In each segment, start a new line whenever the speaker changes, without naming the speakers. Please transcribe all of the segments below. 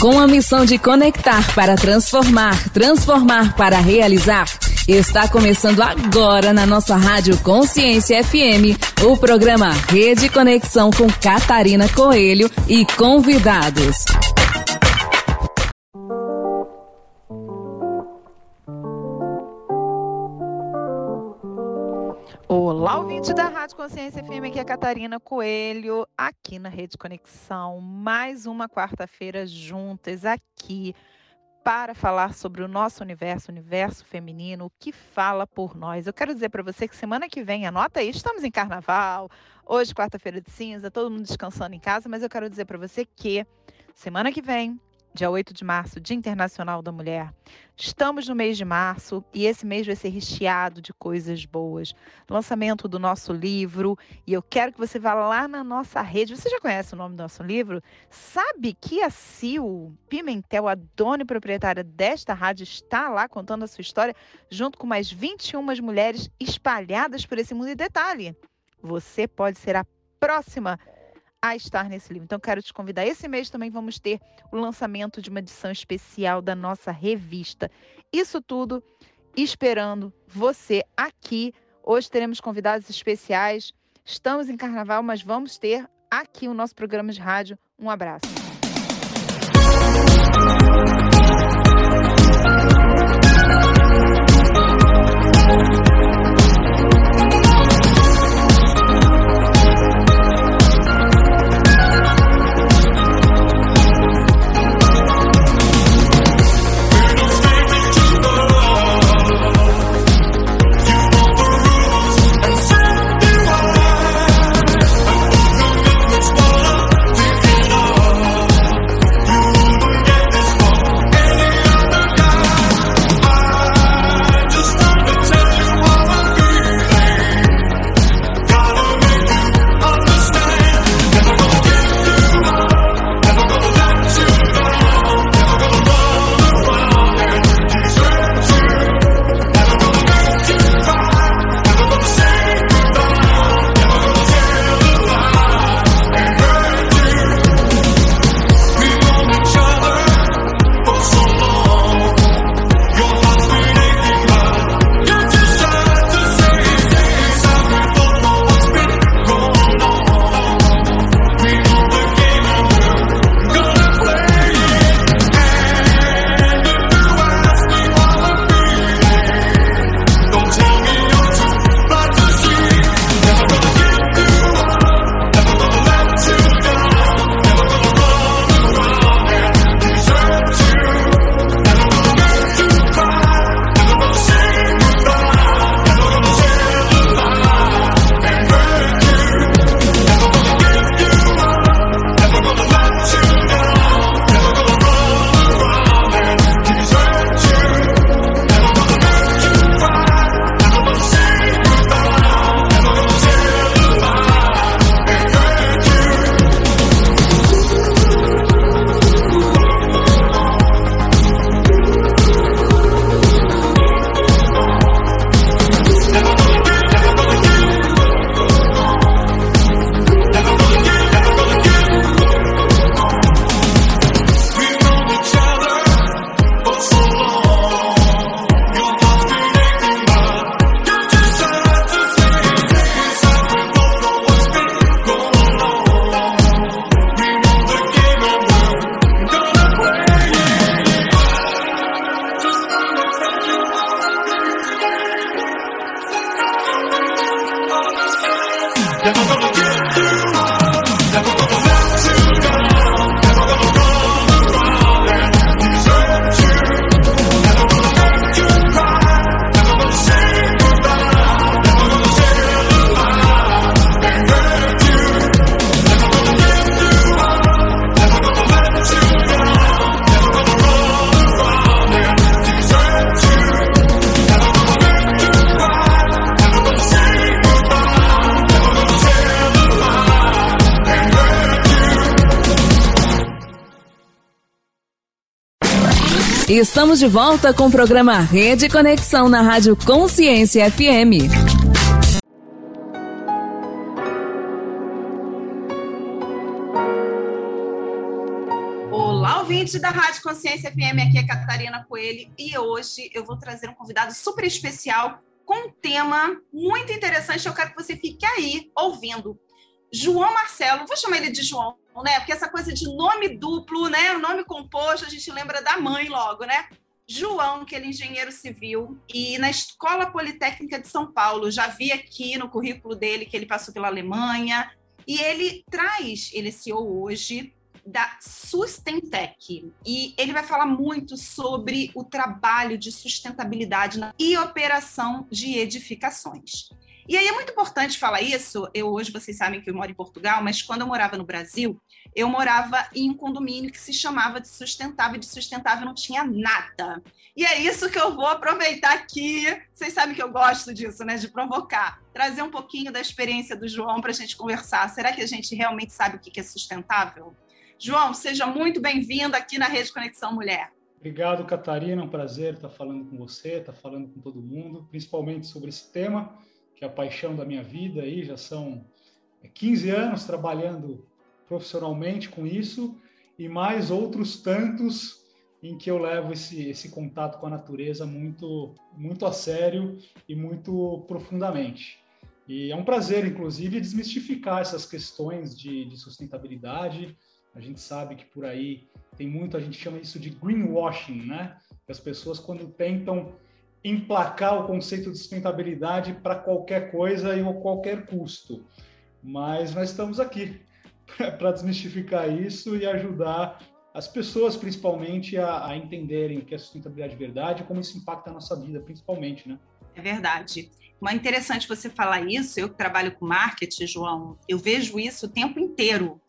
Com a missão de conectar para transformar, transformar para realizar, está começando agora na nossa Rádio Consciência FM o programa Rede Conexão com Catarina Coelho e convidados.
Olá, ouvinte da Rádio Consciência FM, aqui é a Catarina Coelho, aqui na Rede Conexão. Mais uma quarta-feira juntas aqui para falar sobre o nosso universo, o universo feminino, o que fala por nós. Eu quero dizer para você que semana que vem, anota aí, estamos em carnaval, hoje, quarta-feira de cinza, todo mundo descansando em casa, mas eu quero dizer para você que semana que vem dia 8 de março, Dia Internacional da Mulher. Estamos no mês de março e esse mês vai ser recheado de coisas boas. Lançamento do nosso livro e eu quero que você vá lá na nossa rede. Você já conhece o nome do nosso livro? Sabe que a Sil Pimentel, a dona e proprietária desta rádio, está lá contando a sua história junto com mais 21 mulheres espalhadas por esse mundo. E detalhe, você pode ser a próxima a estar nesse livro. Então, quero te convidar. Esse mês também vamos ter o lançamento de uma edição especial da nossa revista. Isso tudo esperando você aqui. Hoje teremos convidados especiais. Estamos em carnaval, mas vamos ter aqui o nosso programa de rádio. Um abraço.
Estamos de volta com o programa Rede Conexão na Rádio Consciência FM.
Olá, ouvinte da Rádio Consciência FM, aqui é Catarina Coelho e hoje eu vou trazer um convidado super especial com um tema muito interessante. Eu quero que você fique aí ouvindo. João Marcelo, vou chamar ele de João, né? Porque essa coisa de nome duplo, né? Nome composto, a gente lembra da mãe logo, né? Que ele é engenheiro civil, e na Escola Politécnica de São Paulo, já vi aqui no currículo dele que ele passou pela Alemanha, e ele traz, ele é CEO hoje da Sustentec, e ele vai falar muito sobre o trabalho de sustentabilidade e operação de edificações. E aí é muito importante falar isso. Eu hoje vocês sabem que eu moro em Portugal, mas quando eu morava no Brasil, eu morava em um condomínio que se chamava de sustentável e de sustentável não tinha nada. E é isso que eu vou aproveitar aqui. Vocês sabem que eu gosto disso, né? De provocar. Trazer um pouquinho da experiência do João para a gente conversar. Será que a gente realmente sabe o que é sustentável? João, seja muito bem-vindo aqui na Rede Conexão Mulher.
Obrigado, Catarina. É um prazer estar falando com você, estar falando com todo mundo, principalmente sobre esse tema que é a paixão da minha vida aí, já são 15 anos trabalhando profissionalmente com isso e mais outros tantos em que eu levo esse, esse contato com a natureza muito, muito a sério e muito profundamente. E é um prazer, inclusive, desmistificar essas questões de, de sustentabilidade. A gente sabe que por aí tem muito, a gente chama isso de greenwashing, né? Que as pessoas, quando tentam emplacar o conceito de sustentabilidade para qualquer coisa e a qualquer custo. Mas nós estamos aqui para desmistificar isso e ajudar as pessoas, principalmente, a, a entenderem o que é sustentabilidade de verdade e como isso impacta a nossa vida, principalmente, né?
É verdade. Mas é interessante você falar isso. Eu que trabalho com marketing, João, eu vejo isso o tempo inteiro.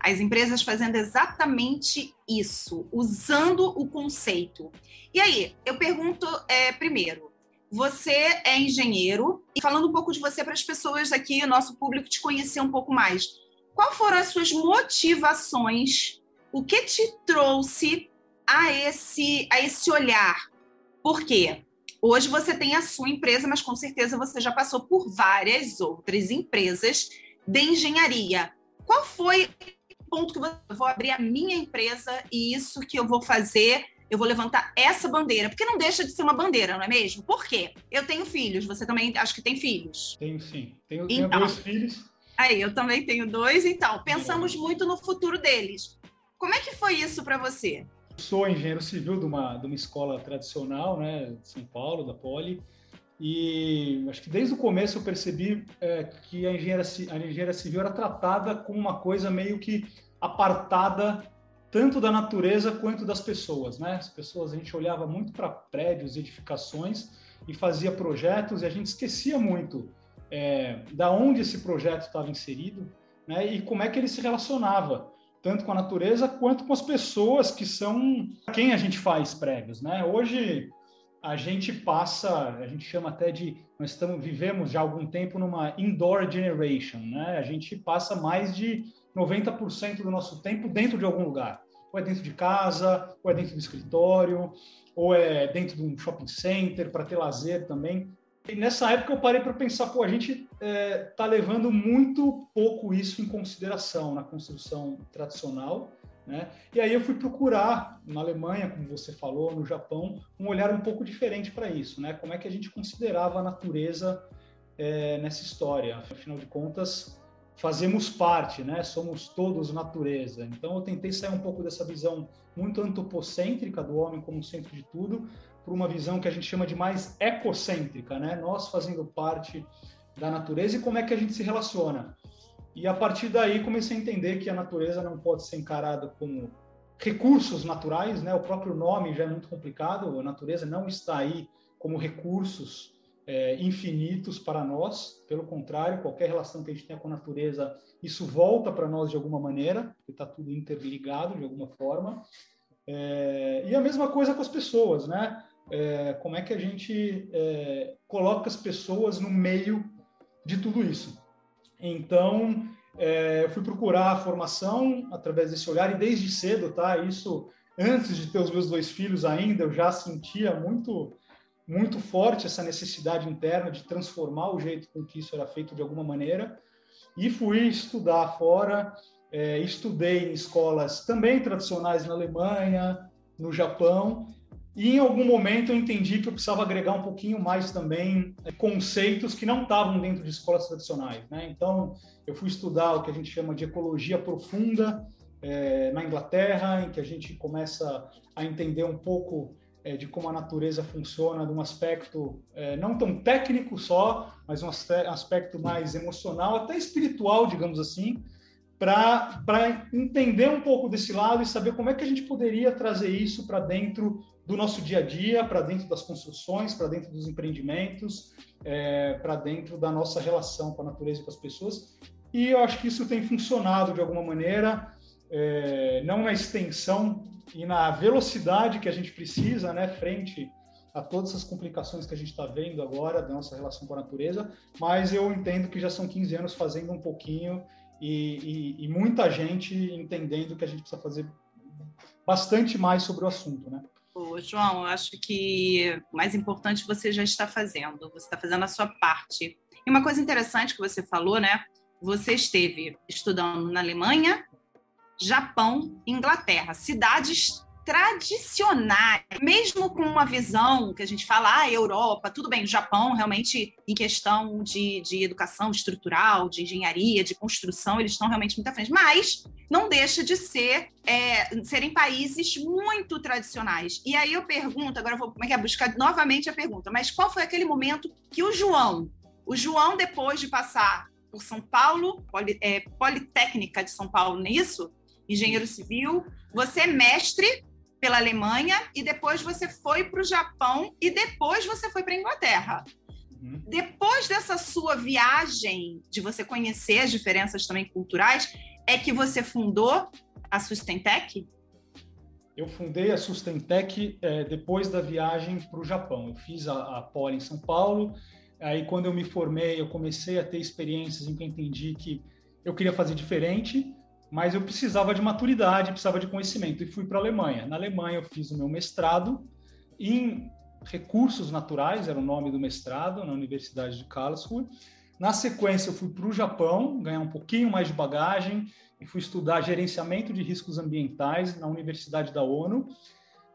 As empresas fazendo exatamente isso, usando o conceito. E aí, eu pergunto é, primeiro: você é engenheiro, e falando um pouco de você para as pessoas aqui, nosso público, te conhecer um pouco mais. Qual foram as suas motivações? O que te trouxe a esse, a esse olhar? Por quê? Hoje você tem a sua empresa, mas com certeza você já passou por várias outras empresas de engenharia. Qual foi ponto que eu vou abrir a minha empresa e isso que eu vou fazer, eu vou levantar essa bandeira, porque não deixa de ser uma bandeira, não é mesmo? Por quê? Eu tenho filhos, você também acho que tem filhos?
Tenho sim, tenho, tenho então, dois filhos.
Aí, eu também tenho dois, então, pensamos muito no futuro deles. Como é que foi isso para você?
Sou engenheiro civil de uma, de uma escola tradicional, né, de São Paulo, da Poli, e acho que desde o começo eu percebi é, que a engenharia, a engenharia civil era tratada como uma coisa meio que apartada tanto da natureza quanto das pessoas, né? As pessoas, a gente olhava muito para prédios, edificações e fazia projetos e a gente esquecia muito é, da onde esse projeto estava inserido, né? E como é que ele se relacionava tanto com a natureza quanto com as pessoas que são quem a gente faz prédios, né? Hoje a gente passa, a gente chama até de, nós estamos vivemos já há algum tempo numa indoor generation, né? A gente passa mais de 90% do nosso tempo dentro de algum lugar. Ou é dentro de casa, ou é dentro do escritório, ou é dentro de um shopping center para ter lazer também. E nessa época eu parei para pensar, pô, a gente está é, levando muito pouco isso em consideração na construção tradicional né? E aí eu fui procurar na Alemanha, como você falou, no Japão, um olhar um pouco diferente para isso, né? Como é que a gente considerava a natureza é, nessa história? Afinal de contas, fazemos parte, né? Somos todos natureza. Então eu tentei sair um pouco dessa visão muito antropocêntrica do homem como centro de tudo, para uma visão que a gente chama de mais ecocêntrica, né? Nós fazendo parte da natureza e como é que a gente se relaciona. E a partir daí comecei a entender que a natureza não pode ser encarada como recursos naturais, né? O próprio nome já é muito complicado. A natureza não está aí como recursos é, infinitos para nós. Pelo contrário, qualquer relação que a gente tenha com a natureza, isso volta para nós de alguma maneira, porque está tudo interligado de alguma forma. É, e a mesma coisa com as pessoas, né? É, como é que a gente é, coloca as pessoas no meio de tudo isso? Então, é, eu fui procurar a formação através desse olhar e desde cedo, tá? Isso antes de ter os meus dois filhos ainda, eu já sentia muito muito forte essa necessidade interna de transformar o jeito com que isso era feito de alguma maneira e fui estudar fora é, estudei em escolas também tradicionais na Alemanha, no Japão, e em algum momento eu entendi que eu precisava agregar um pouquinho mais também é, conceitos que não estavam dentro de escolas tradicionais. Né? Então, eu fui estudar o que a gente chama de ecologia profunda é, na Inglaterra, em que a gente começa a entender um pouco é, de como a natureza funciona, de um aspecto é, não tão técnico só, mas um aspecto mais emocional, até espiritual, digamos assim, para entender um pouco desse lado e saber como é que a gente poderia trazer isso para dentro do nosso dia a dia, para dentro das construções, para dentro dos empreendimentos, é, para dentro da nossa relação com a natureza e com as pessoas. E eu acho que isso tem funcionado de alguma maneira, é, não na extensão e na velocidade que a gente precisa, né, frente a todas essas complicações que a gente está vendo agora da nossa relação com a natureza, mas eu entendo que já são 15 anos fazendo um pouquinho e, e, e muita gente entendendo que a gente precisa fazer bastante mais sobre o assunto, né?
João, eu acho que o mais importante você já está fazendo, você está fazendo a sua parte. E uma coisa interessante que você falou, né? Você esteve estudando na Alemanha, Japão, Inglaterra, cidades tradicionais, mesmo com uma visão que a gente fala, ah, Europa, tudo bem, Japão realmente em questão de, de educação estrutural, de engenharia, de construção, eles estão realmente muito à frente, mas não deixa de ser é, serem países muito tradicionais. E aí eu pergunto, agora eu vou como é que é, buscar novamente a pergunta, mas qual foi aquele momento que o João, o João depois de passar por São Paulo, Poli, é, Politécnica de São Paulo, não é isso? Engenheiro civil, você é mestre pela Alemanha e depois você foi para o Japão e depois você foi para a Inglaterra. Uhum. Depois dessa sua viagem, de você conhecer as diferenças também culturais, é que você fundou a Sustentec?
Eu fundei a Sustentec é, depois da viagem para o Japão. Eu fiz a, a Poli em São Paulo. Aí, quando eu me formei, eu comecei a ter experiências em que eu entendi que eu queria fazer diferente mas eu precisava de maturidade, precisava de conhecimento e fui para a Alemanha. Na Alemanha eu fiz o meu mestrado em recursos naturais, era o nome do mestrado na Universidade de Karlsruhe. Na sequência eu fui para o Japão, ganhar um pouquinho mais de bagagem e fui estudar gerenciamento de riscos ambientais na Universidade da ONU.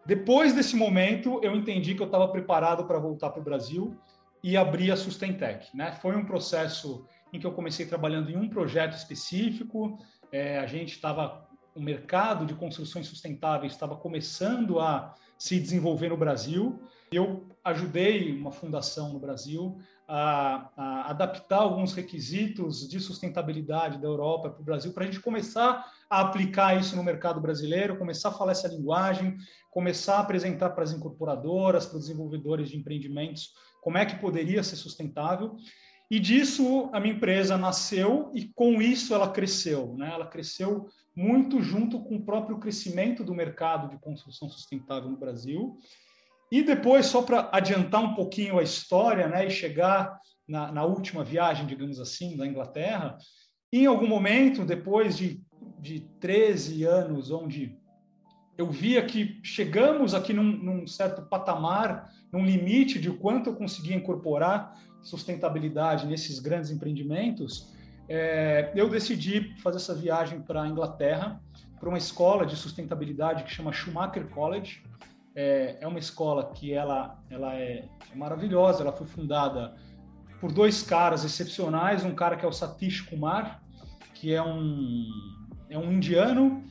Depois desse momento eu entendi que eu estava preparado para voltar para o Brasil e abrir a Sustentec. Né? Foi um processo em que eu comecei trabalhando em um projeto específico, é, a gente estava, o mercado de construções sustentáveis estava começando a se desenvolver no Brasil. Eu ajudei uma fundação no Brasil a, a adaptar alguns requisitos de sustentabilidade da Europa para o Brasil, para a gente começar a aplicar isso no mercado brasileiro, começar a falar essa linguagem, começar a apresentar para as incorporadoras, para os desenvolvedores de empreendimentos, como é que poderia ser sustentável. E disso a minha empresa nasceu e com isso ela cresceu. Né? Ela cresceu muito junto com o próprio crescimento do mercado de construção sustentável no Brasil. E depois, só para adiantar um pouquinho a história né, e chegar na, na, última viagem, digamos assim, da Inglaterra, em algum momento, depois de, de 13 anos, onde eu via que chegamos aqui num, num certo patamar, num limite de quanto eu conseguia incorporar sustentabilidade nesses grandes empreendimentos, é, eu decidi fazer essa viagem para a Inglaterra, para uma escola de sustentabilidade que chama Schumacher College. É, é uma escola que ela, ela é, é maravilhosa, ela foi fundada por dois caras excepcionais, um cara que é o Satish Kumar, que é um, é um indiano,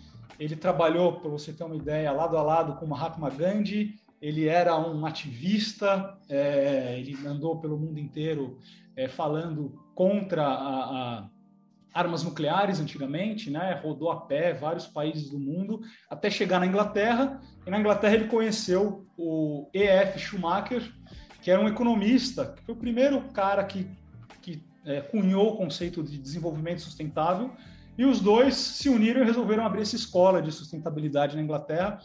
ele trabalhou, para você ter uma ideia, lado a lado com Mahatma Gandhi, ele era um ativista, é, ele andou pelo mundo inteiro é, falando contra a, a armas nucleares antigamente, né? Rodou a pé vários países do mundo até chegar na Inglaterra. E na Inglaterra ele conheceu o E.F. Schumacher, que era um economista, que foi o primeiro cara que, que é, cunhou o conceito de desenvolvimento sustentável. E os dois se uniram e resolveram abrir essa escola de sustentabilidade na Inglaterra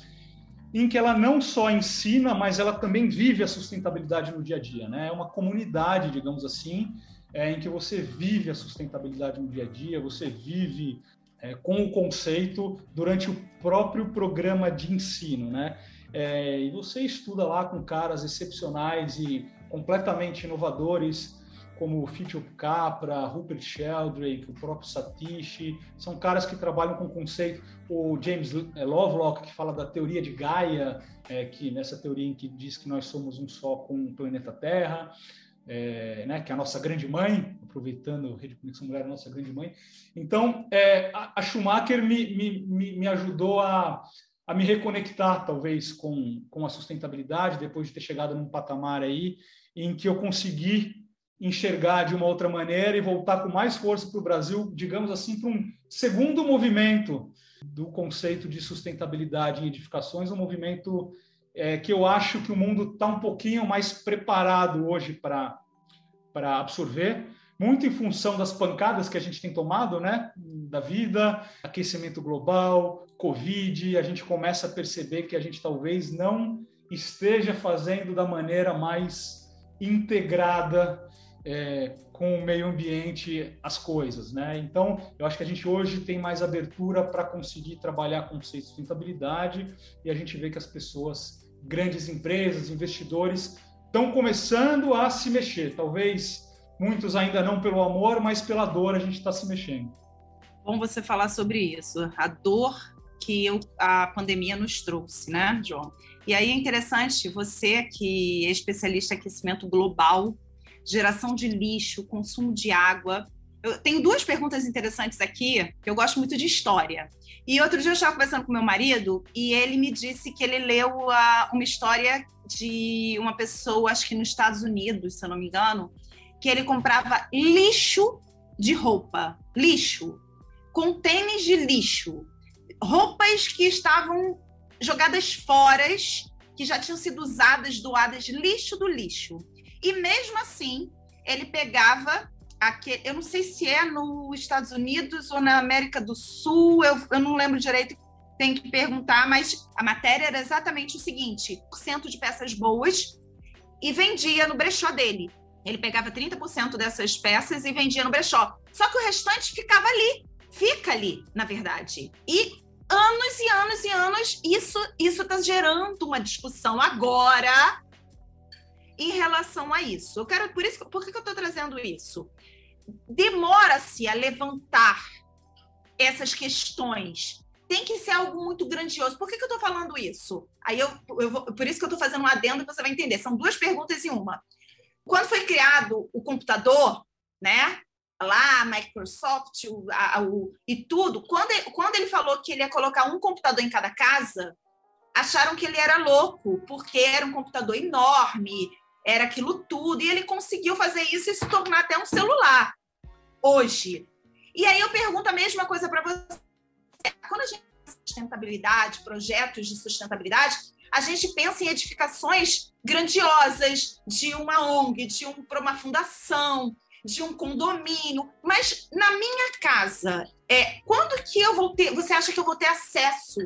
em que ela não só ensina, mas ela também vive a sustentabilidade no dia a dia. Né? É uma comunidade, digamos assim, é, em que você vive a sustentabilidade no dia a dia, você vive é, com o conceito durante o próprio programa de ensino. Né? É, e você estuda lá com caras excepcionais e completamente inovadores como Fitch Capra, Rupert Sheldrake, o próprio Satish, são caras que trabalham com conceito, o James Lovelock, que fala da teoria de Gaia, é, que nessa teoria em que diz que nós somos um só com o planeta Terra, é, né, que é a nossa grande mãe, aproveitando a Rede Conexão Mulher, a nossa grande mãe. Então, é, a, Schumacher me, me, me ajudou a, a me reconectar, talvez, com, com a sustentabilidade, depois de ter chegado num patamar aí em que eu consegui enxergar de uma outra maneira e voltar com mais força para o Brasil, digamos assim, para um segundo movimento do conceito de sustentabilidade em edificações, um movimento é, que eu acho que o mundo está um pouquinho mais preparado hoje para absorver, muito em função das pancadas que a gente tem tomado, né, da vida, aquecimento global, Covid, a gente começa a perceber que a gente talvez não esteja fazendo da maneira mais integrada é, com o meio ambiente as coisas, né? Então, eu acho que a gente hoje tem mais abertura para conseguir trabalhar conceitos de sustentabilidade e a gente vê que as pessoas, grandes empresas, investidores, estão começando a se mexer. Talvez muitos ainda não pelo amor, mas pela dor a gente está se mexendo.
Bom você falar sobre isso, a dor que eu, a pandemia nos trouxe, né, João? E aí é interessante, você que é especialista em aquecimento global, geração de lixo, consumo de água. Eu tenho duas perguntas interessantes aqui, que eu gosto muito de história. E outro dia eu estava conversando com meu marido e ele me disse que ele leu uh, uma história de uma pessoa, acho que nos Estados Unidos, se eu não me engano, que ele comprava lixo de roupa, lixo, contêineres de lixo, roupas que estavam jogadas fora, que já tinham sido usadas, doadas, lixo do lixo. E mesmo assim, ele pegava aquele, eu não sei se é nos Estados Unidos ou na América do Sul, eu, eu não lembro direito, tem que perguntar, mas a matéria era exatamente o seguinte: cento de peças boas e vendia no brechó dele. Ele pegava 30% dessas peças e vendia no brechó. Só que o restante ficava ali, fica ali, na verdade. E anos e anos e anos, isso isso está gerando uma discussão agora em relação a isso. Eu quero, por isso, por que, que eu estou trazendo isso? Demora-se a levantar essas questões. Tem que ser algo muito grandioso. Por que, que eu estou falando isso? Aí eu, eu vou, por isso que eu estou fazendo um adendo você vai entender. São duas perguntas em uma. Quando foi criado o computador, né? Lá, Microsoft o, a, o, e tudo, quando quando ele falou que ele ia colocar um computador em cada casa, acharam que ele era louco, porque era um computador enorme, era aquilo tudo, e ele conseguiu fazer isso e se tornar até um celular hoje. E aí eu pergunto a mesma coisa para você. Quando a gente pensa em sustentabilidade, projetos de sustentabilidade, a gente pensa em edificações grandiosas de uma ONG, de um, uma fundação, de um condomínio. Mas na minha casa, é, quando que eu vou ter? Você acha que eu vou ter acesso?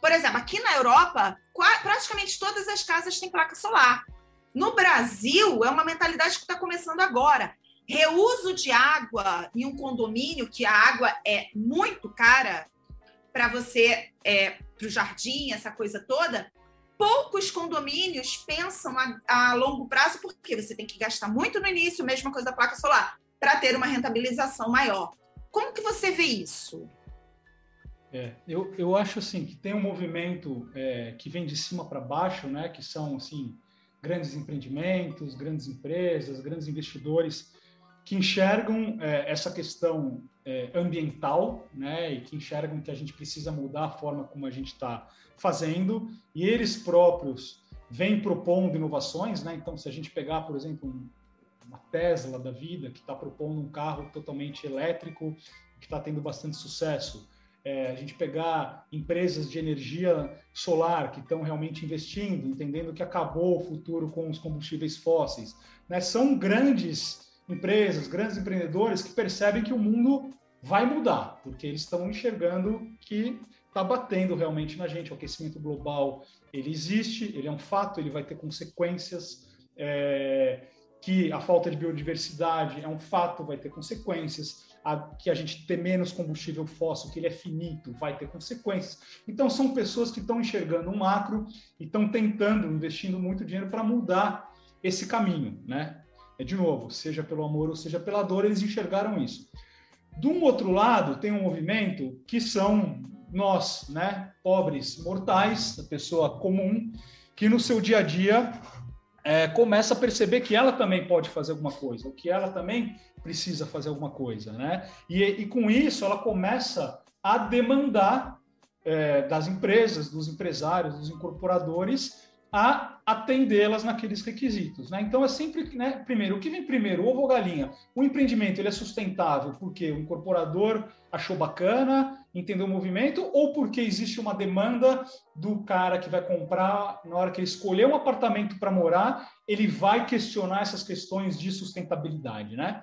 Por exemplo, aqui na Europa, praticamente todas as casas têm placa solar. No Brasil, é uma mentalidade que está começando agora. Reuso de água em um condomínio, que a água é muito cara para você, é, para o jardim, essa coisa toda, poucos condomínios pensam a, a, longo prazo, porque você tem que gastar muito no início, mesma coisa da placa solar, para ter uma rentabilização maior. Como que você vê isso?
É, eu, eu acho assim que tem um movimento é, que vem de cima para baixo, né? Que são assim grandes empreendimentos, grandes empresas, grandes investidores que enxergam é, essa questão é, ambiental, né, e que enxergam que a gente precisa mudar a forma como a gente está fazendo, e eles próprios vêm propondo inovações, né? Então, se a gente pegar, por exemplo, uma Tesla da vida que está propondo um carro totalmente elétrico, que está tendo bastante sucesso, é, a gente pegar empresas de energia solar que estão realmente investindo, entendendo que acabou o futuro com os combustíveis fósseis. Né? São grandes empresas, grandes empreendedores que percebem que o mundo vai mudar, porque eles estão enxergando que está batendo realmente na gente. O aquecimento global ele existe, ele é um fato, ele vai ter consequências. É, que a falta de biodiversidade é um fato, vai ter consequências a, que a gente ter menos combustível fóssil, que ele é finito, vai ter consequências. Então, são pessoas que estão enxergando um macro e estão tentando, investindo muito dinheiro para mudar esse caminho, né? É de novo, seja pelo amor ou seja pela dor, eles enxergaram isso. De um outro lado, tem um movimento que são nós, né, pobres mortais, a pessoa comum, que no seu dia a dia é, começa a perceber que ela também pode fazer alguma coisa, ou que ela também precisa fazer alguma coisa, né? E, e com isso ela começa a demandar é, das empresas, dos empresários, dos incorporadores, a atendê-las naqueles requisitos. Né? Então é sempre, né, primeiro, o que vem primeiro, ovo ou galinha? O empreendimento ele é sustentável porque o incorporador achou bacana, entendeu o movimento, ou porque existe uma demanda do cara que vai comprar, na hora que ele escolher um apartamento para morar, ele vai questionar essas questões de sustentabilidade. Né?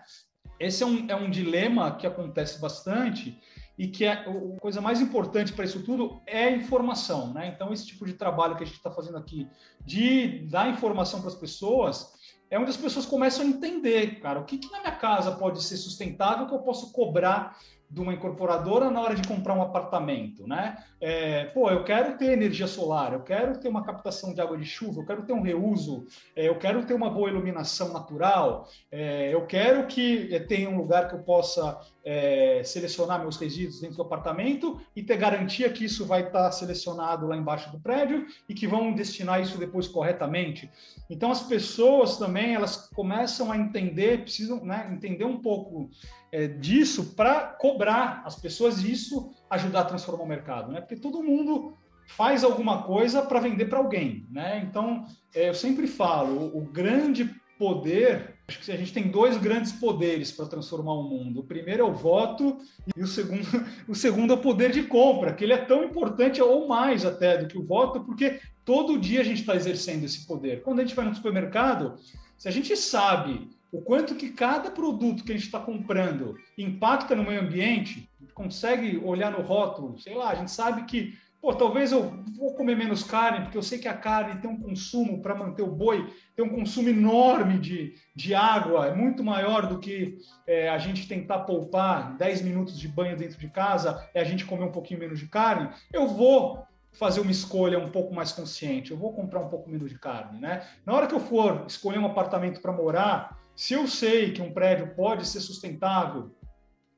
Esse é um, é um dilema que acontece bastante e que é a coisa mais importante para isso tudo é informação, né? Então esse tipo de trabalho que a gente está fazendo aqui de dar informação para as pessoas é onde as pessoas começam a entender, cara, o que, que na minha casa pode ser sustentável que eu posso cobrar de uma incorporadora na hora de comprar um apartamento, né? É, pô, eu quero ter energia solar, eu quero ter uma captação de água de chuva, eu quero ter um reuso, é, eu quero ter uma boa iluminação natural, é, eu quero que é, tenha um lugar que eu possa é, selecionar meus resíduos dentro do apartamento e ter garantia que isso vai estar selecionado lá embaixo do prédio e que vão destinar isso depois corretamente. Então as pessoas também elas começam a entender, precisam né, entender um pouco é, disso para cobrar as pessoas e isso ajudar a transformar o mercado, né? Porque todo mundo faz alguma coisa para vender para alguém, né? Então, é, eu sempre falo, o, o, grande poder, acho que a gente tem dois grandes poderes para transformar o mundo. O primeiro é o voto e o segundo, o segundo é o poder de compra, que ele é tão importante ou mais até do que o voto, porque todo dia a gente está exercendo esse poder. Quando a gente vai no supermercado, se a gente sabe o quanto que cada produto que a gente está comprando impacta no meio ambiente, consegue olhar no rótulo, sei lá, a gente sabe que, pô, talvez eu vou comer menos carne, porque eu sei que a carne tem um consumo para manter o boi, tem um consumo enorme de, de água, é muito maior do que é, a gente tentar poupar 10 minutos de banho dentro de casa, é a gente comer um pouquinho menos de carne, eu vou fazer uma escolha um pouco mais consciente, eu vou comprar um pouco menos de carne, né? Na hora que eu for escolher um apartamento para morar, se eu sei que um prédio pode ser sustentável,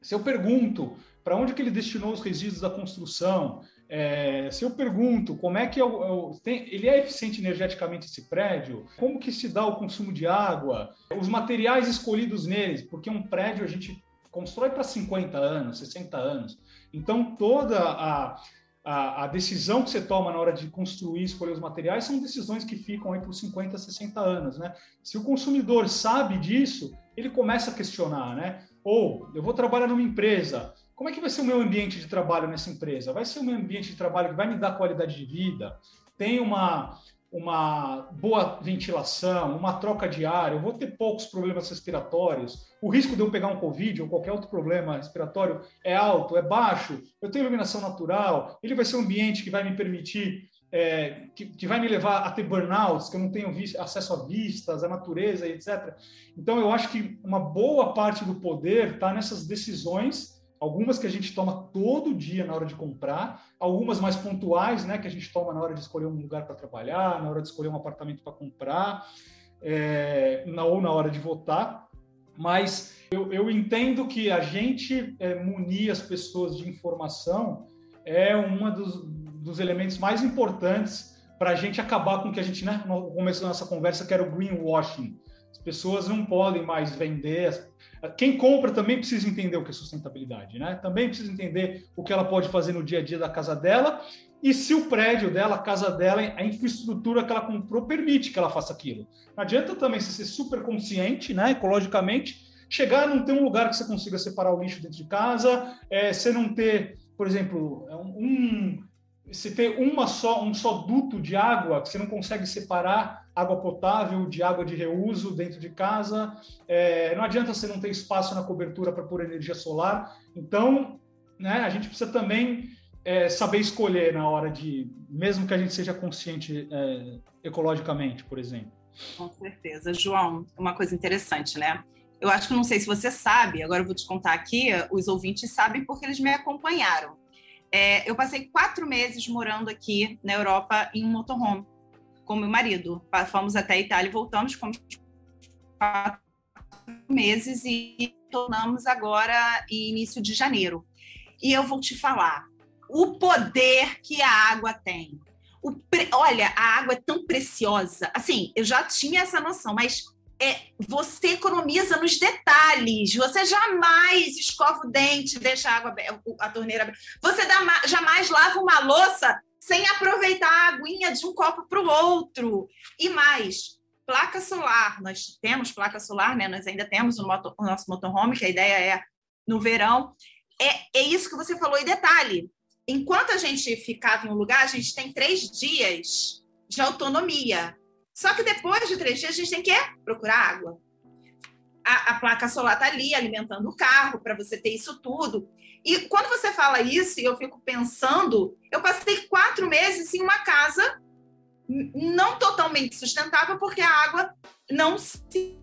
se eu pergunto para onde que ele destinou os resíduos da construção, é, se eu pergunto como é que eu, eu, tem, ele é eficiente energeticamente esse prédio, como que se dá o consumo de água, os materiais escolhidos neles, porque um prédio a gente constrói para 50 anos, 60 anos. Então toda a, a, a, decisão que você toma na hora de construir, escolher os materiais, são decisões que ficam aí por 50, 60 anos, né? Se o consumidor sabe disso, ele começa a questionar, né? Ou, eu vou trabalhar numa empresa, como é que vai ser o meu ambiente de trabalho nessa empresa? Vai ser um ambiente de trabalho que vai me dar qualidade de vida? Tem uma, uma boa ventilação, uma troca de ar, eu vou ter poucos problemas respiratórios, o risco de eu pegar um Covid ou qualquer outro problema respiratório é alto, é baixo, eu tenho iluminação natural, ele vai ser um ambiente que vai me permitir, é, que, que, vai me levar a ter burnouts, que eu não tenho acesso a vistas, a natureza, etc. Então, eu acho que uma boa parte do poder está nessas decisões Algumas que a gente toma todo dia na hora de comprar, algumas mais pontuais, né, que a gente toma na hora de escolher um lugar para trabalhar, na hora de escolher um apartamento para comprar, é, na, ou na hora de votar. Mas eu, eu entendo que a gente é, munir as pessoas de informação é um dos, dos elementos mais importantes para a gente acabar com o que a gente, né, no começo da nossa conversa, que era o greenwashing. As pessoas não podem mais vender, quem compra também precisa entender o que é sustentabilidade, né? Também precisa entender o que ela pode fazer no dia a dia da casa dela e se o prédio dela, a casa dela, a infraestrutura que ela comprou permite que ela faça aquilo. Não adianta também você ser super consciente, né, ecologicamente, chegar não ter um lugar que você consiga separar o lixo dentro de casa, é, você não ter, por exemplo, um, você ter uma só, um só duto de água que você não consegue separar água potável, de água de reuso dentro de casa. É, não adianta você não ter espaço na cobertura para pôr energia solar. Então, né, a gente precisa também é, saber escolher na hora de, mesmo que a gente seja consciente é, ecologicamente, por exemplo.
Com certeza. João, uma coisa interessante, né? Eu acho que não sei se você sabe, agora eu vou te contar aqui, os ouvintes sabem porque eles me acompanharam. É, eu passei quatro meses morando aqui na Europa em um motorhome com meu marido. Fomos até a Itália e voltamos, fomos quatro meses e tornamos agora início de janeiro. E eu vou te falar o poder que a água tem. Pre... Olha, a água é tão preciosa. Assim, eu já tinha essa noção, mas é, você economiza nos detalhes. Você jamais escova o dente, deixa a água a torneira Você dá, jamais lava uma louça sem aproveitar a aguinha de um copo para o outro. E mais, placa solar. Nós temos placa solar, né? Nós ainda temos no, motor, no nosso motorhome, que a ideia é no verão. É, é isso que você falou. E detalhe, enquanto a gente ficava em um lugar, a gente tem três dias de autonomia. Só que depois de três dias, a gente tem que procurar água. A, a placa solar está ali alimentando o carro para você ter isso tudo. E quando você fala isso, e eu fico pensando, eu passei quatro meses em uma casa não totalmente sustentável, porque a água não se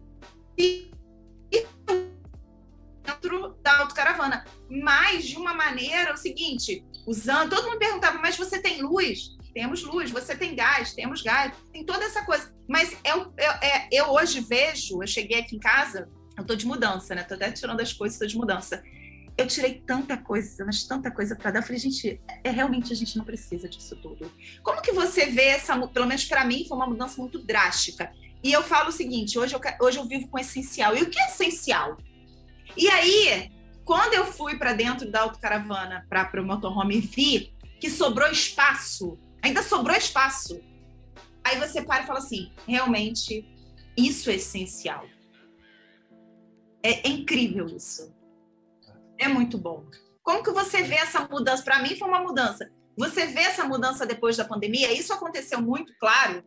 dentro da autocaravana. Mas, de uma maneira, é o seguinte, usando, todo mundo perguntava, mas você tem luz? Temos luz. Você tem gás? Temos gás. Tem toda essa coisa. Mas eu, eu, é, eu hoje vejo, eu cheguei aqui em casa, eu tô de mudança, né? Tô até tirando as coisas, tô de mudança eu tirei tanta coisa, mas tanta coisa para dar. Eu falei, gente, é, realmente a gente não precisa disso tudo. Como que você vê essa, pelo menos para mim, foi uma mudança muito drástica. E eu falo o seguinte: hoje eu, hoje eu vivo com essencial. E o que é essencial? E aí, quando eu fui para dentro da autocaravana para o motorhome vi que sobrou espaço, ainda sobrou espaço. Aí você para e fala assim: realmente, isso é essencial. É, é incrível isso. É muito bom. Como que você vê essa mudança? Para mim foi uma mudança. Você vê essa mudança depois da pandemia? Isso aconteceu muito, claro,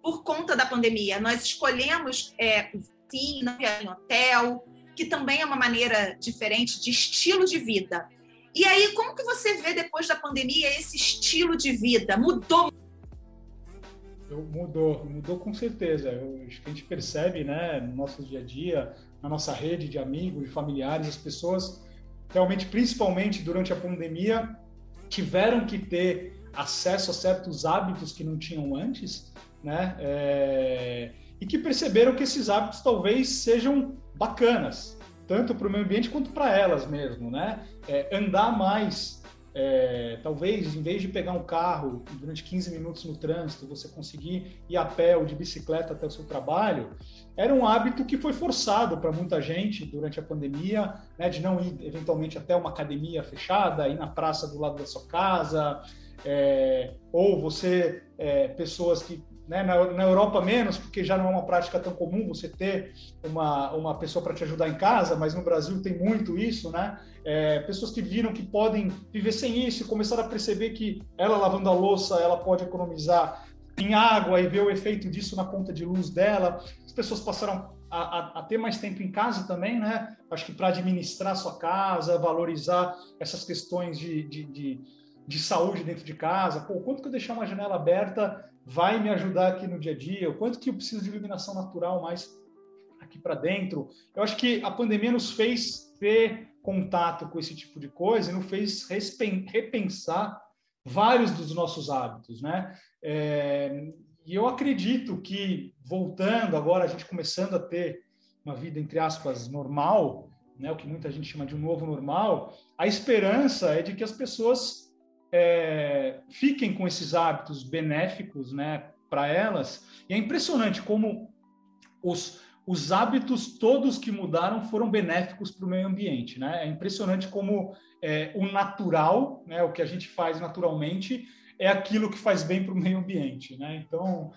por conta da pandemia. Nós escolhemos é, sim, não em hotel, que também é uma maneira diferente de estilo de vida. E aí, como que você vê depois da pandemia esse estilo de vida? Mudou?
Mudou, mudou com certeza. Eu, acho que a gente percebe, né, no nosso dia a dia, na nossa rede de amigos, de familiares, as pessoas realmente, principalmente durante a pandemia, tiveram que ter acesso a certos hábitos que não tinham antes, né? É... E que perceberam que esses hábitos talvez sejam bacanas, tanto para o meio ambiente quanto para elas mesmo, né? É, andar mais, é, talvez em vez de pegar um carro durante 15 minutos no trânsito, você conseguir ir a pé ou de bicicleta até o seu trabalho, era um hábito que foi forçado para muita gente durante a pandemia, né, de não ir eventualmente até uma academia fechada, ir na praça do lado da sua casa, é, ou você, é, pessoas que né, na, na, Europa menos, porque já não é uma prática tão comum você ter uma, uma pessoa para te ajudar em casa, mas no Brasil tem muito isso, né? É, pessoas que viram que podem viver sem isso e começaram a perceber que ela lavando a louça, ela pode economizar em água e ver o efeito disso na conta de luz dela. As pessoas passaram a, a, a ter mais tempo em casa também, né? Acho que para administrar sua casa, valorizar essas questões de, de, de, de, saúde dentro de casa. Pô, quanto que eu deixar uma janela aberta vai me ajudar aqui no dia a dia? O quanto que eu preciso de iluminação natural mais aqui para dentro? Eu acho que a pandemia nos fez ter contato com esse tipo de coisa e nos fez repensar vários dos nossos hábitos, né? É, e eu acredito que, voltando agora, a gente começando a ter uma vida, entre aspas, normal, né, o que muita gente chama de um novo normal, a esperança é de que as pessoas é, fiquem com esses hábitos benéficos né, para elas. E é impressionante como os, os hábitos todos que mudaram foram benéficos para o meio ambiente. Né? É impressionante como é, o natural, né, o que a gente faz naturalmente, é aquilo que faz bem para o meio ambiente. Né? Então,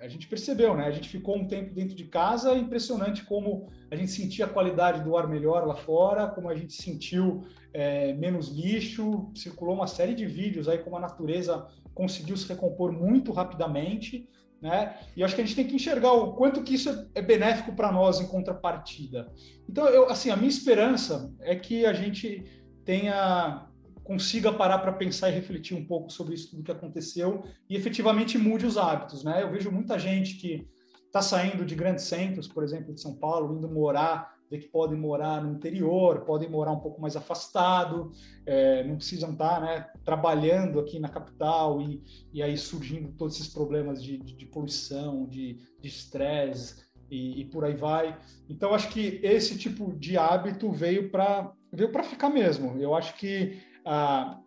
a gente percebeu, né? A gente ficou um tempo dentro de casa, é impressionante como a gente sentia a qualidade do ar melhor lá fora, como a gente sentiu é, menos lixo, circulou uma série de vídeos aí como a natureza conseguiu se recompor muito rapidamente, né? E acho que a gente tem que enxergar o quanto que isso é benéfico para nós em contrapartida. Então, eu, assim, a minha esperança é que a gente tenha consiga parar para pensar e refletir um pouco sobre isso tudo que aconteceu e efetivamente mude os hábitos, né? Eu vejo muita gente que está saindo de grandes centros, por exemplo, de São Paulo, indo morar, ver que podem morar no interior, podem morar um pouco mais afastado, é, não precisam estar, tá, né, trabalhando aqui na capital e, e aí surgindo todos esses problemas de, de, de poluição, de estresse, e, e por aí vai. Então, acho que esse tipo de hábito veio para veio para ficar mesmo. Eu acho que ah,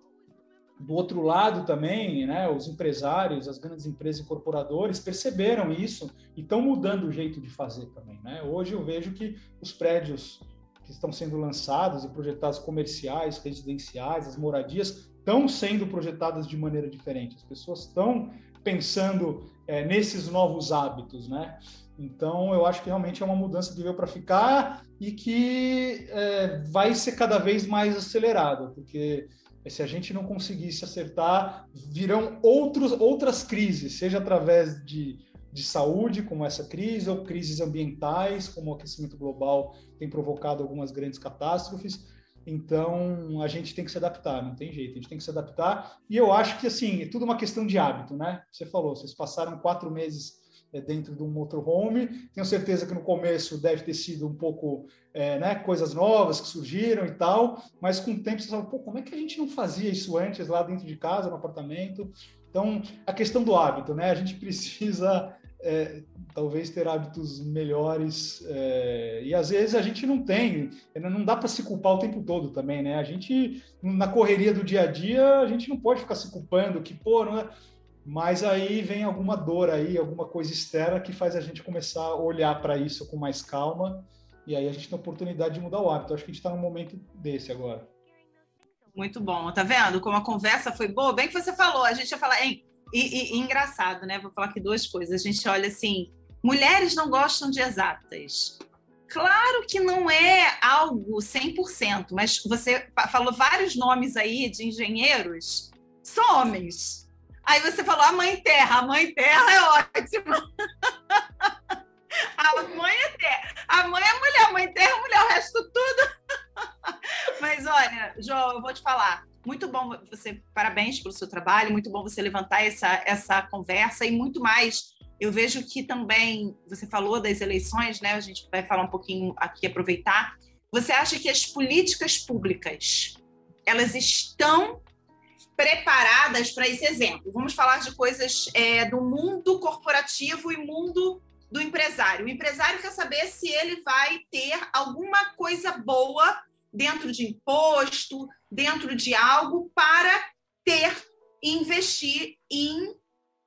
do outro lado também, né, os empresários, as grandes empresas e incorporadores perceberam isso e estão mudando o jeito de fazer também. Né? Hoje eu vejo que os prédios que estão sendo lançados e projetados comerciais, residenciais, as moradias, estão sendo projetadas de maneira diferente. As pessoas estão pensando é, nesses novos hábitos, né? Então, eu acho que realmente é uma mudança que veio para ficar e que é, vai ser cada vez mais acelerada, porque se a gente não conseguir se acertar, virão outros, outras crises, seja através de, de saúde, como essa crise, ou crises ambientais, como o aquecimento global tem provocado algumas grandes catástrofes. Então, a gente tem que se adaptar, não tem jeito, a gente tem que se adaptar. E eu acho que, assim, é tudo uma questão de hábito, né? Você falou, vocês passaram quatro meses é, dentro de um motorhome. Tenho certeza que no começo deve ter sido um pouco, é, né, coisas novas que surgiram e tal, mas com o tempo você fala, pô, como é que a gente não fazia isso antes lá dentro de casa, no apartamento? Então, a questão do hábito, né? A gente precisa é, talvez ter hábitos melhores é, e às vezes a gente não tem, não dá para se culpar o tempo todo também, né? A gente na correria do dia a dia a gente não pode ficar se culpando que pô, não é mas aí vem alguma dor aí, alguma coisa externa que faz a gente começar a olhar para isso com mais calma e aí a gente tem a oportunidade de mudar o hábito. Acho que a gente está num momento desse agora.
Muito bom, tá vendo? Como a conversa foi boa, bem que você falou, a gente ia falar, hein? E, e, e engraçado, né? Vou falar aqui duas coisas. A gente olha assim, mulheres não gostam de exatas. Claro que não é algo 100%, mas você falou vários nomes aí de engenheiros, são homens. Aí você falou a mãe terra. A mãe terra é ótima. a mãe é terra. A mãe é mulher. A mãe terra é mulher. O resto tudo. Mas olha, João, eu vou te falar. Muito bom você, parabéns pelo seu trabalho, muito bom você levantar essa, essa conversa e muito mais. Eu vejo que também, você falou das eleições, né? A gente vai falar um pouquinho aqui, aproveitar. Você acha que as políticas públicas, elas estão preparadas para esse exemplo. Vamos falar de coisas é, do mundo corporativo e mundo do empresário. O empresário quer saber se ele vai ter alguma coisa boa dentro de imposto, dentro de algo para ter investir em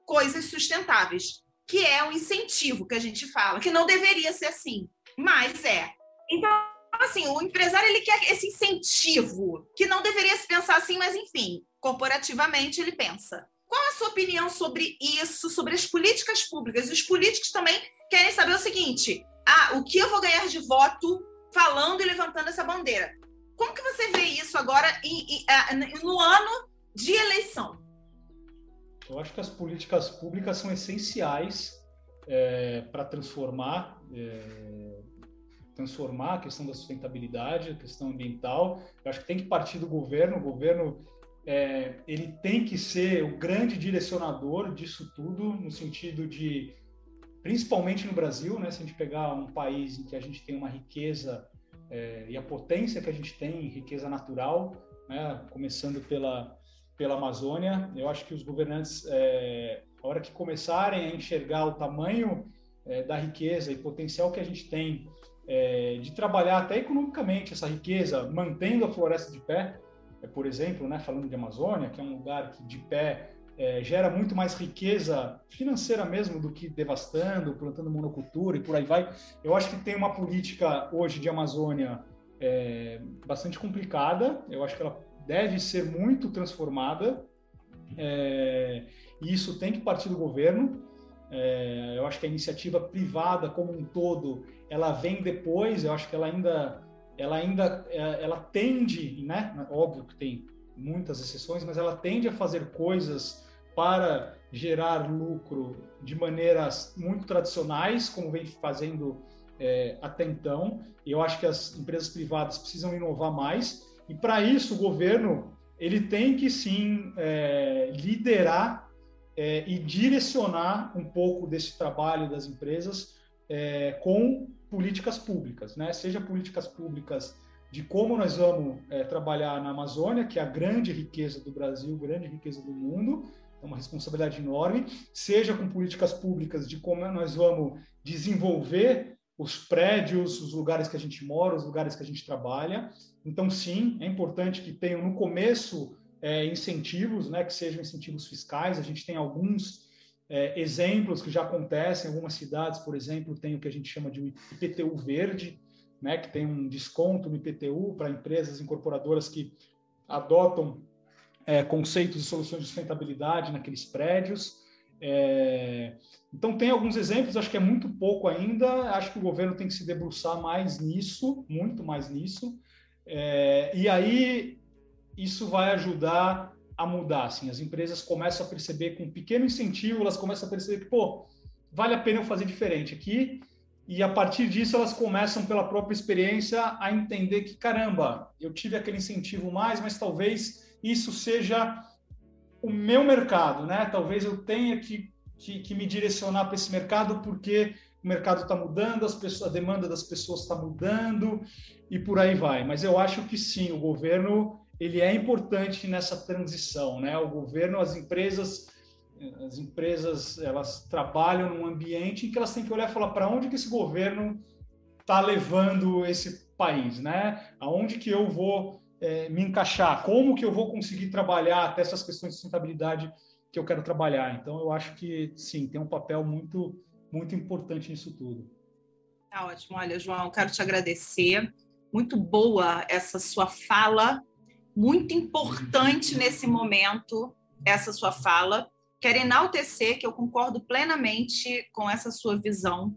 coisas sustentáveis, que é o incentivo que a gente fala, que não deveria ser assim, mas é. Então, assim, o empresário ele quer esse incentivo, que não deveria se pensar assim, mas enfim, corporativamente ele pensa. Qual a sua opinião sobre isso, sobre as políticas públicas? Os políticos também querem saber o seguinte: ah, o que eu vou ganhar de voto falando e levantando essa bandeira? Como que você vê isso agora em, ah, no ano de eleição?
Eu acho que as políticas públicas são essenciais é, para transformar é, transformar a questão da sustentabilidade, a questão ambiental. Eu acho que tem que partir do governo. O governo é, ele tem que ser o grande direcionador disso tudo, no sentido de, principalmente no Brasil, né, se a gente pegar um país em que a gente tem uma riqueza é, e a potência que a gente tem, riqueza natural, né, começando pela, pela Amazônia, eu acho que os governantes, é, a hora que começarem a enxergar o tamanho é, da riqueza e potencial que a gente tem é, de trabalhar até economicamente essa riqueza, mantendo a floresta de pé, por exemplo, né, falando de Amazônia, que é um lugar que de pé é, gera muito mais riqueza financeira mesmo do que devastando, plantando monocultura e por aí vai. Eu acho que tem uma política hoje de Amazônia é, bastante complicada. Eu acho que ela deve ser muito transformada. É, e isso tem que partir do governo. É, eu acho que a iniciativa privada como um todo, ela vem depois. Eu acho que ela ainda ela ainda é, ela tende, né? Óbvio que tem muitas exceções, mas ela tende a fazer coisas para gerar lucro de maneiras muito tradicionais, como vem fazendo é, até então. E eu acho que as empresas privadas precisam inovar mais. E para isso o governo ele tem que sim é, liderar é, e direcionar um pouco desse trabalho das empresas é, com políticas públicas, né? Seja políticas públicas de como nós vamos é, trabalhar na Amazônia, que é a grande riqueza do Brasil, grande riqueza do mundo, é uma responsabilidade enorme, seja com políticas públicas de como nós vamos desenvolver os prédios, os lugares que a gente mora, os lugares que a gente trabalha. Então, sim, é importante que tenham no começo é, incentivos, né, que sejam incentivos fiscais. A gente tem alguns é, exemplos que já acontecem em algumas cidades, por exemplo, tem o que a gente chama de IPTU verde, né, que tem um desconto no IPTU para empresas incorporadoras que adotam é, conceitos e soluções de sustentabilidade naqueles prédios. É, então, tem alguns exemplos, acho que é muito pouco ainda, acho que o governo tem que se debruçar mais nisso, muito mais nisso, é, e aí isso vai ajudar a mudar, assim, as empresas começam a perceber, com um pequeno incentivo, elas começam a perceber que, pô, vale a pena eu fazer diferente aqui, e a partir disso elas começam pela própria experiência a entender que, caramba, eu tive aquele incentivo mais, mas talvez isso seja o meu mercado, né? Talvez eu tenha que, que, que me direcionar para esse mercado porque o mercado está mudando, as pessoas, a demanda das pessoas está mudando e por aí vai. Mas eu acho que sim, o governo ele é importante nessa transição, né? O governo, as empresas, as empresas elas trabalham num ambiente em que elas têm que olhar e falar para onde que esse governo está levando esse país, né? Aonde que eu vou é, me encaixar? Como que eu vou conseguir trabalhar até essas questões de sustentabilidade que eu quero trabalhar? Então, eu acho que, sim, tem um papel muito, muito importante nisso tudo.
Tá ótimo. Olha, João, quero te agradecer. Muito boa essa sua fala, muito importante nesse momento, essa sua fala. Quero enaltecer que eu concordo plenamente com essa sua visão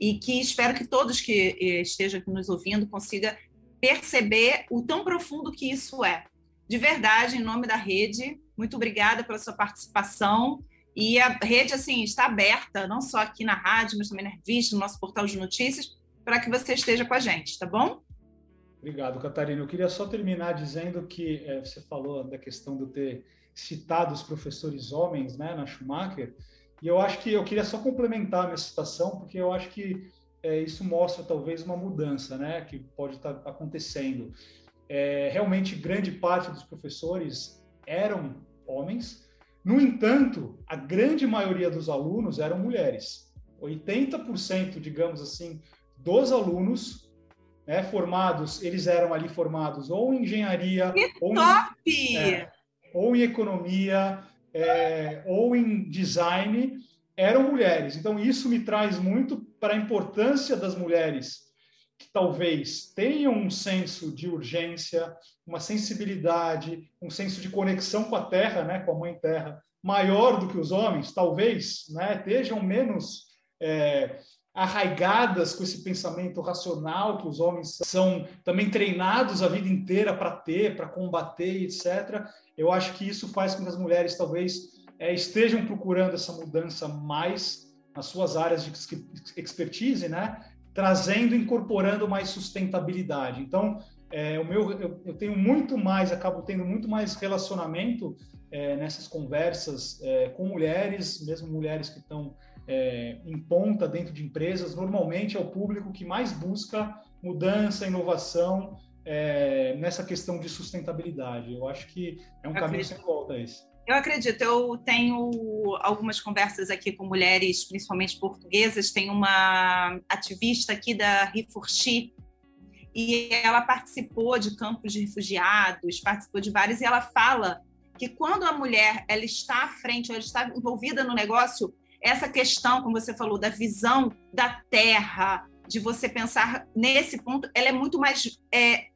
e que espero que todos que eh, estejam aqui nos ouvindo consigam perceber o tão profundo que isso é. De verdade, em nome da rede, muito obrigada pela sua participação. E a rede assim está aberta, não só aqui na rádio, mas também na revista, no nosso portal de notícias, para que você esteja com a gente, tá bom?
Obrigado, Catarina. Eu queria só terminar dizendo que é, você falou da questão de ter citado os professores homens né, na Schumacher, e eu acho que eu queria só complementar a minha citação, porque eu acho que é, isso mostra talvez uma mudança né, que pode estar tá acontecendo. É, realmente, grande parte dos professores eram homens, no entanto, a grande maioria dos alunos eram mulheres. 80%, digamos assim, dos alunos né, formados, eles eram ali formados ou em engenharia, ou em, é, ou em, economia, é, ou em design, eram mulheres. Então, isso me traz muito para a importância das mulheres que talvez tenham um senso de urgência, uma sensibilidade, um senso de conexão com a terra, né, com a mãe terra, maior do que os homens, talvez, né, estejam menos é, arraigadas com esse pensamento racional que os homens são também treinados a vida inteira para ter, para combater, etc. Eu acho que isso faz com que as mulheres talvez é, estejam procurando essa mudança mais nas suas áreas de expertise, né? Trazendo, incorporando mais sustentabilidade. Então, é, o meu, eu, eu, tenho muito mais, acabo tendo muito mais relacionamento é, nessas conversas é, com mulheres, mesmo mulheres que estão é, em ponta dentro de empresas. Normalmente é o público que mais busca mudança, inovação é, nessa questão de sustentabilidade. Eu acho que é um caminho sem volta esse.
Eu acredito, eu tenho algumas conversas aqui com mulheres, principalmente portuguesas. Tem uma ativista aqui da Rifurchi, e ela participou de campos de refugiados, participou de vários, e ela fala que quando a mulher ela está à frente, ela está envolvida no negócio, essa questão, como você falou, da visão da terra, de você pensar nesse ponto, ela é muito mais é,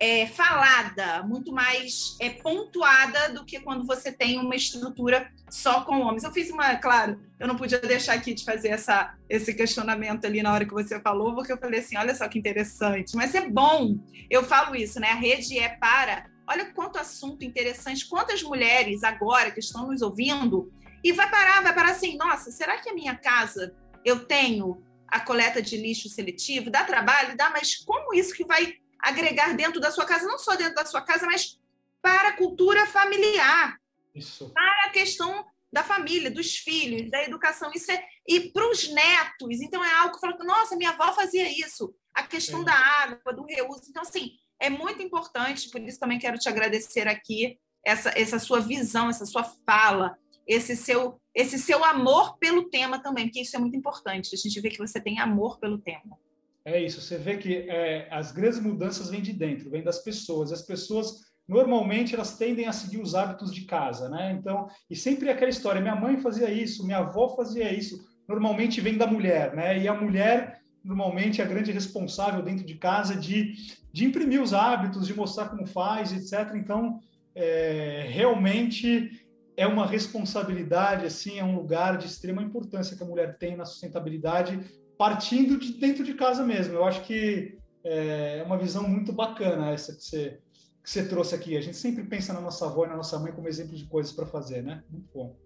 é, falada, muito mais é, pontuada do que quando você tem uma estrutura só com homens. Eu fiz uma, claro, eu não podia deixar aqui de fazer essa, esse questionamento ali na hora que você falou, porque eu falei assim, olha só que interessante, mas é bom. Eu falo isso, né? A rede é para. Olha quanto assunto interessante, quantas mulheres agora que estão nos ouvindo e vai parar, vai parar assim, nossa, será que a minha casa eu tenho a coleta de lixo seletivo? Dá trabalho? Dá, mas como isso que vai agregar dentro da sua casa, não só dentro da sua casa, mas para a cultura familiar. Isso. Para a questão da família, dos filhos, da educação. Isso é, e para os netos. Então, é algo que fala, nossa, minha avó fazia isso. A questão é. da água, do reuso. Então, assim, é muito importante, por isso também quero te agradecer aqui essa, essa sua visão, essa sua fala, esse seu esse seu amor pelo tema também, porque isso é muito importante. A gente vê que você tem amor pelo tema.
É isso. Você vê que é, as grandes mudanças vêm de dentro, vêm das pessoas. As pessoas normalmente elas tendem a seguir os hábitos de casa, né? Então, e sempre é aquela história, minha mãe fazia isso, minha avó fazia isso, normalmente vem da mulher, né? E a mulher normalmente é a grande responsável dentro de casa de, de imprimir os hábitos, de mostrar como faz, etc. Então, é, realmente é uma responsabilidade, assim, é um lugar de extrema importância que a mulher tem na sustentabilidade, partindo de dentro de casa mesmo. Eu acho que é uma visão muito bacana essa que você que você trouxe aqui. A gente sempre pensa na nossa avó e na nossa mãe como exemplo de coisas para fazer, né? Muito bom.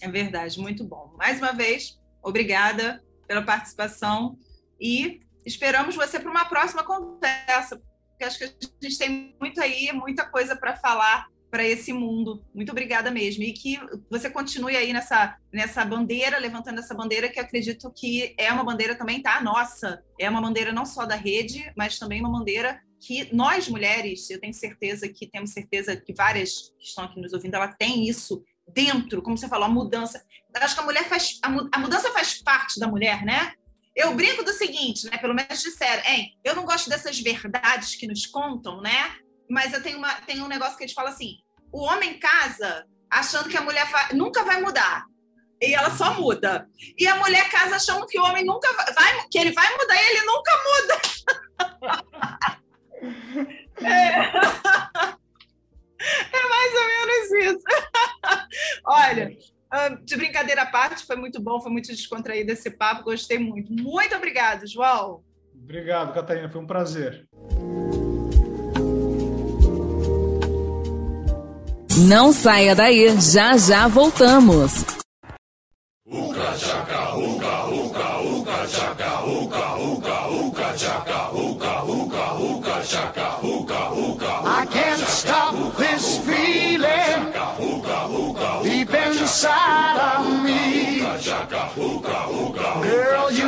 É verdade, muito bom. Mais uma vez, obrigada pela participação e esperamos você para uma próxima conversa, porque acho que a gente tem muito aí, muita coisa para falar para esse mundo. Muito obrigada mesmo. E que você continue aí nessa, nessa bandeira, levantando essa bandeira, que acredito que é uma bandeira também, tá? Nossa, é uma bandeira não só da rede, mas também uma bandeira que nós mulheres, eu tenho certeza que temos certeza que várias que estão aqui nos ouvindo, ela tem isso dentro, como você falou, a mudança. Eu acho que a mulher faz a mudança faz parte da mulher, né? Eu brinco do seguinte, né? Pelo menos disseram, hein? Eu não gosto dessas verdades que nos contam, né? Mas eu tenho, uma, tenho um negócio que eles falam assim: o homem casa achando que a mulher vai, nunca vai mudar. E ela só muda. E a mulher casa achando que o homem nunca vai, que ele vai mudar e ele nunca muda. É. é mais ou menos isso. Olha, de brincadeira à parte, foi muito bom, foi muito descontraído esse papo, gostei muito. Muito obrigado, João.
Obrigado, Catarina, foi um prazer.
Não saia daí, já já voltamos.
Uca, chaca, uca, uca, uca, chaca, uca, uca, uca, chaca, uca, uca, uca, chaca, uca, uca. I can't stop this feeling deep inside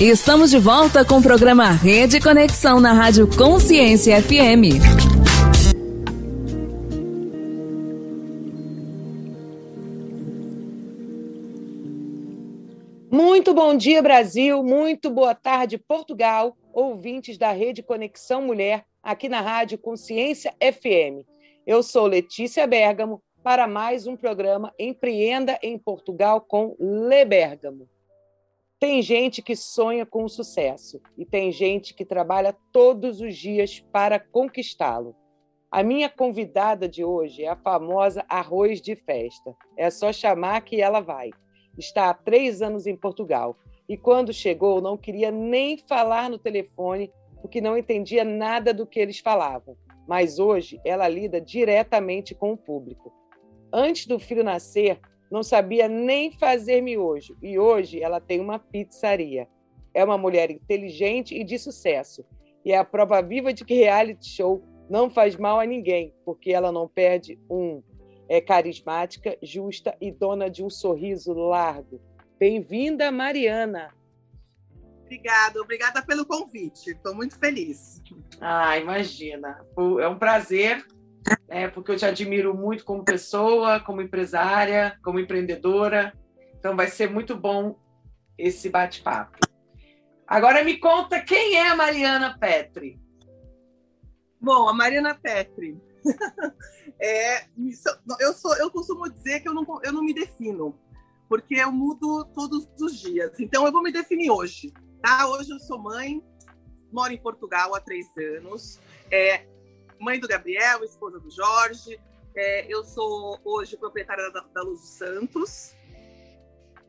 Estamos de volta com o programa Rede Conexão na Rádio Consciência FM.
Muito bom dia, Brasil. Muito boa tarde, Portugal. Ouvintes da Rede Conexão Mulher, aqui na Rádio Consciência FM. Eu sou Letícia Bergamo para mais um programa Empreenda em Portugal com Le Bergamo. Tem gente que sonha com o sucesso e tem gente que trabalha todos os dias para conquistá-lo. A minha convidada de hoje é a famosa Arroz de Festa. É só chamar que ela vai está há três anos em Portugal e, quando chegou, não queria nem falar no telefone porque não entendia nada do que eles falavam. Mas hoje ela lida diretamente com o público. Antes do filho nascer, não sabia nem fazer miojo e hoje ela tem uma pizzaria. É uma mulher inteligente e de sucesso e é a prova viva de que reality show não faz mal a ninguém, porque ela não perde um é carismática, justa e dona de um sorriso largo. Bem-vinda, Mariana.
Obrigada, obrigada pelo convite. Estou muito feliz.
Ah, imagina. É um prazer, né, porque eu te admiro muito como pessoa, como empresária, como empreendedora. Então vai ser muito bom esse bate-papo. Agora me conta quem é a Mariana Petri.
Bom, a Mariana Petri é, eu, sou, eu costumo dizer que eu não, eu não me defino, porque eu mudo todos os dias. Então, eu vou me definir hoje. Tá? Hoje eu sou mãe, moro em Portugal há três anos, é, mãe do Gabriel, esposa do Jorge. É, eu sou hoje proprietária da, da Luz dos Santos.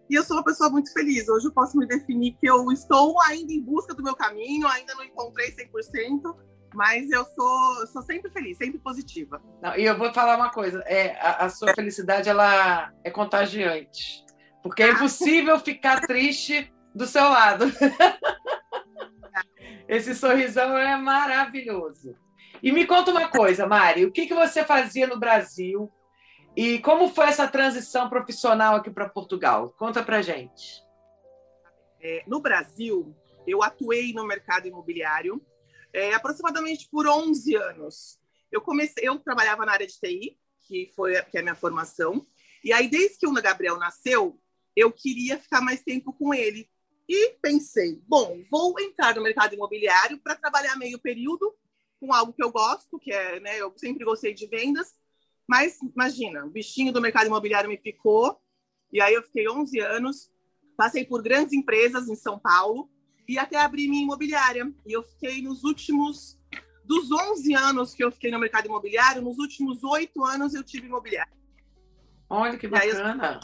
E eu sou uma pessoa muito feliz. Hoje eu posso me definir que eu estou ainda em busca do meu caminho, ainda não encontrei 100%, mas eu sou, sou sempre feliz, sempre positiva.
Não, e eu vou falar uma coisa: é, a, a sua felicidade ela é contagiante. Porque é ah. impossível ficar triste do seu lado. Esse sorrisão é maravilhoso. E me conta uma coisa, Mari: o que, que você fazia no Brasil e como foi essa transição profissional aqui para Portugal? Conta para gente.
É, no Brasil, eu atuei no mercado imobiliário é, aproximadamente por 11 anos. Eu comecei, eu trabalhava na área de TI, que foi que é a minha formação, e aí desde que o Gabriel nasceu, eu queria ficar mais tempo com ele. E pensei, bom, vou entrar no mercado imobiliário para trabalhar meio período com algo que eu gosto, que é, né, eu sempre gostei de vendas, mas imagina, o bichinho do mercado imobiliário me picou, e aí eu fiquei 11 anos, passei por grandes empresas em São Paulo, e até abrir minha imobiliária. E eu fiquei nos últimos, dos 11 anos que eu fiquei no mercado imobiliário, nos últimos oito anos eu tive imobiliária.
Olha que bacana.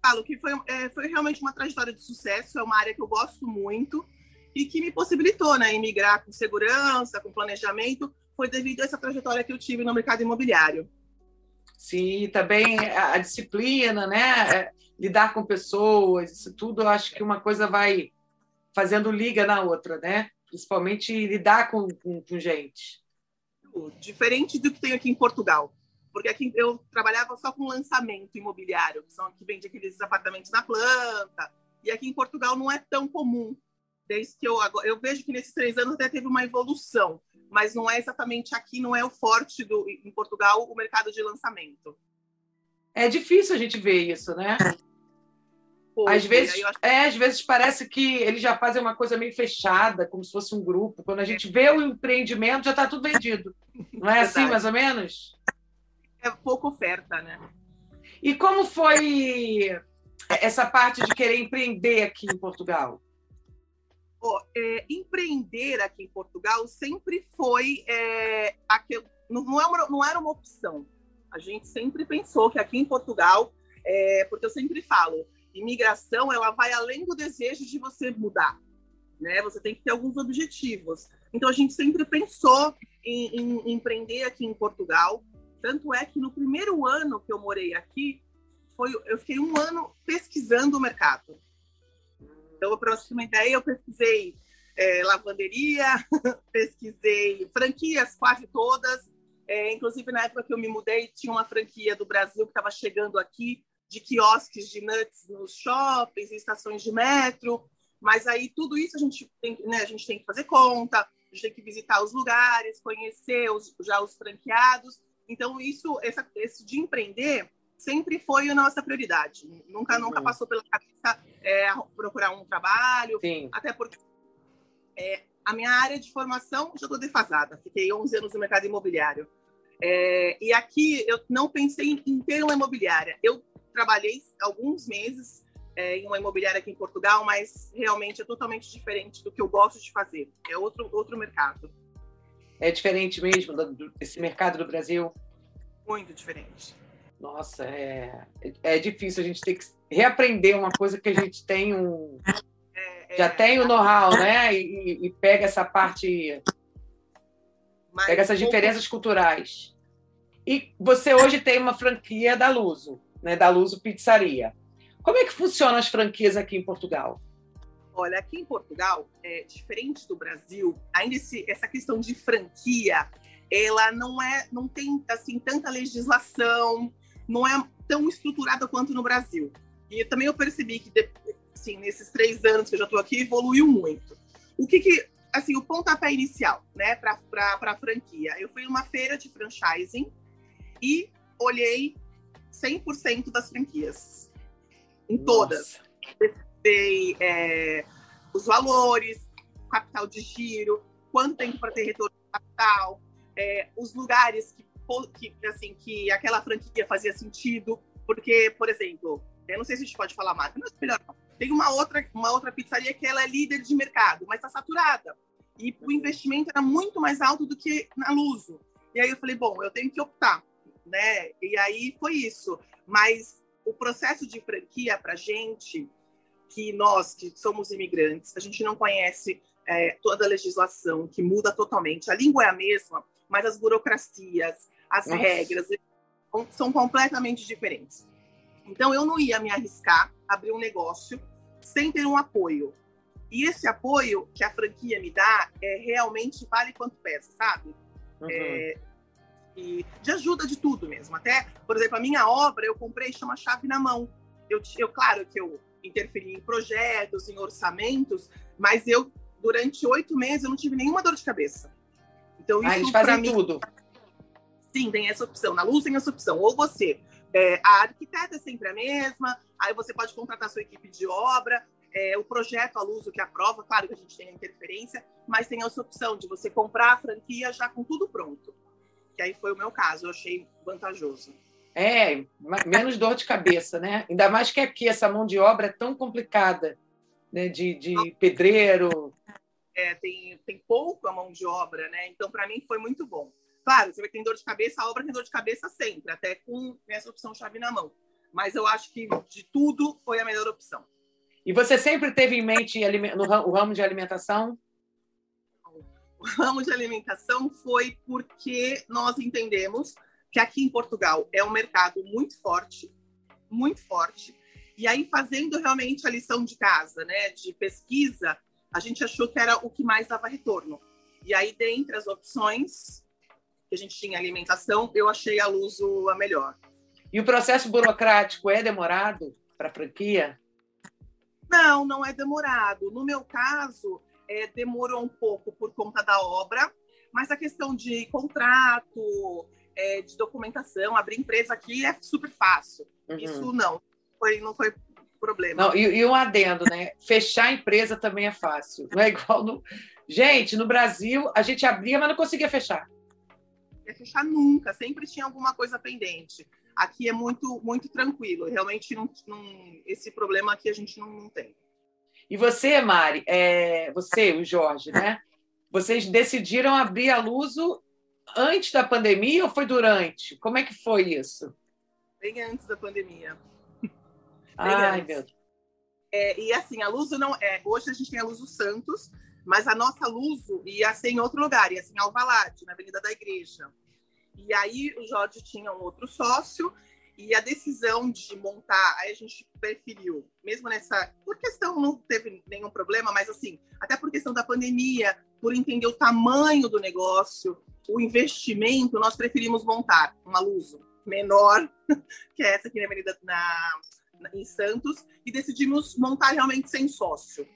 falo que foi, é, foi realmente uma trajetória de sucesso, é uma área que eu gosto muito e que me possibilitou né, emigrar com segurança, com planejamento, foi devido a essa trajetória que eu tive no mercado imobiliário.
Sim, também a disciplina, né? É, lidar com pessoas, isso tudo, eu acho que uma coisa vai fazendo liga na outra, né? Principalmente lidar com, com, com gente.
Diferente do que tem aqui em Portugal. Porque aqui eu trabalhava só com lançamento imobiliário, que, são, que vende aqueles apartamentos na planta. E aqui em Portugal não é tão comum. Desde que eu, eu vejo que nesses três anos até teve uma evolução, mas não é exatamente aqui, não é o forte do, em Portugal o mercado de lançamento.
É difícil a gente ver isso, né? às vezes, acho... é, às vezes parece que eles já fazem uma coisa meio fechada, como se fosse um grupo. Quando a gente vê o empreendimento, já está tudo vendido. Não é assim, mais ou menos?
É pouca oferta, né?
E como foi essa parte de querer empreender aqui em Portugal?
É, empreender aqui em Portugal sempre foi é, aquilo, não, é uma, não era uma opção. A gente sempre pensou que aqui em Portugal, é, porque eu sempre falo, imigração ela vai além do desejo de você mudar, né? Você tem que ter alguns objetivos. Então a gente sempre pensou em, em, em empreender aqui em Portugal. Tanto é que no primeiro ano que eu morei aqui, foi, eu fiquei um ano pesquisando o mercado. Então, para você ter uma ideia, eu pesquisei é, lavanderia, pesquisei franquias quase todas. É, inclusive, na época que eu me mudei, tinha uma franquia do Brasil que estava chegando aqui de quiosques de nuts nos shoppings, em estações de metro, mas aí tudo isso a gente tem, né, a gente tem que fazer conta, a gente tem que visitar os lugares, conhecer os, já os franqueados. Então isso, essa, esse de empreender sempre foi a nossa prioridade. Nunca, nunca passou pela cabeça é, procurar um trabalho.
Sim.
Até porque é, a minha área de formação já estou defasada. Fiquei 11 anos no mercado imobiliário. É, e aqui eu não pensei em ter uma imobiliária. Eu trabalhei alguns meses é, em uma imobiliária aqui em Portugal, mas realmente é totalmente diferente do que eu gosto de fazer. É outro, outro mercado.
É diferente mesmo desse mercado do Brasil?
Muito diferente.
Nossa, é, é difícil a gente ter que reaprender uma coisa que a gente tem um. É, já é, tem o know-how, né? E, e, pega essa parte. pega essas diferenças culturais. E você hoje tem uma franquia da Luso, né? Da Luso Pizzaria. Como é que funcionam as franquias aqui em Portugal?
Olha, aqui em Portugal, é diferente do Brasil, ainda esse, essa questão de franquia, ela não é, não tem assim tanta legislação, não é tão estruturada quanto no Brasil. E também eu percebi que, assim, nesses três anos que eu já estou aqui, evoluiu muito. O que que, assim, o pontapé inicial, né, para a franquia? Eu fui uma feira de franchising e olhei 100% das franquias em todas. Pesquisei é, os valores, capital de giro, quanto tempo para ter retorno de capital, é, os lugares que, que, assim, que aquela franquia fazia sentido. Porque, por exemplo, eu não sei se a gente pode falar marca, mas melhor não. Tem uma outra, uma outra pizzaria que ela é líder de mercado, mas está saturada. E o investimento era muito mais alto do que na Luso. E aí eu falei, bom, eu tenho que optar, né? E aí foi isso. Mas o processo de franquia para gente, que nós que somos imigrantes, a gente não conhece é, toda a legislação, que muda totalmente. A língua é a mesma, mas as burocracias, as Nossa. regras são completamente diferentes. Então eu não ia me arriscar a abrir um negócio sem ter um apoio. E esse apoio que a franquia me dá é realmente vale quanto pesa, sabe? Uhum. É, e de ajuda de tudo mesmo. Até, por exemplo, a minha obra eu comprei chama chave na mão. Eu, eu claro que eu interferi em projetos, em orçamentos, mas eu durante oito meses eu não tive nenhuma dor de cabeça.
Então isso ah, eles fazem mim, tudo.
Sim, tem essa opção. Na luz tem essa opção. Ou você, é, a arquiteta é sempre a mesma. Aí você pode contratar sua equipe de obra. É, o projeto, a luz, o que aprova, claro que a gente tem a interferência, mas tem essa opção de você comprar a franquia já com tudo pronto que aí foi o meu caso, eu achei vantajoso.
É, menos dor de cabeça, né? Ainda mais que aqui essa mão de obra é tão complicada, né? De, de pedreiro.
É, tem, tem pouco a mão de obra, né? Então, para mim, foi muito bom. Claro, você vai ter dor de cabeça, a obra tem dor de cabeça sempre, até com essa opção chave na mão. Mas eu acho que de tudo foi a melhor opção.
E você sempre teve em mente no ramo de alimentação?
ramo de alimentação foi porque nós entendemos que aqui em Portugal é um mercado muito forte, muito forte. E aí, fazendo realmente a lição de casa, né, de pesquisa, a gente achou que era o que mais dava retorno. E aí, dentre as opções que a gente tinha alimentação, eu achei a Luso a melhor.
E o processo burocrático é demorado para a franquia?
Não, não é demorado. No meu caso, é, demorou um pouco por conta da obra, mas a questão de contrato, é, de documentação, abrir empresa aqui é super fácil. Uhum. Isso não, foi, não foi problema.
Não, e, e, um adendo, né? Fechar a empresa também é fácil. Não é igual no. Gente, no Brasil, a gente abria, mas não conseguia fechar.
Ia fechar nunca, sempre tinha alguma coisa pendente. Aqui é muito, muito tranquilo. Realmente, não, não, esse problema aqui a gente não, não tem.
E você, Mari, é, você, o Jorge, né? Vocês decidiram abrir a Luso antes da pandemia ou foi durante? Como é que foi isso?
Bem antes da pandemia.
Ai, antes. meu Deus.
É, e assim, a Luso não é. Hoje a gente tem a Luso Santos, mas a nossa Luso ia ser em outro lugar, ia ser em Alvalade, na Avenida da Igreja. E aí o Jorge tinha um outro sócio e a decisão de montar, aí a gente preferiu, mesmo nessa. Por questão, não teve nenhum problema, mas assim, até por questão da pandemia, por entender o tamanho do negócio, o investimento, nós preferimos montar uma Luso menor, que é essa aqui na Avenida na, em Santos, e decidimos montar realmente sem sócio.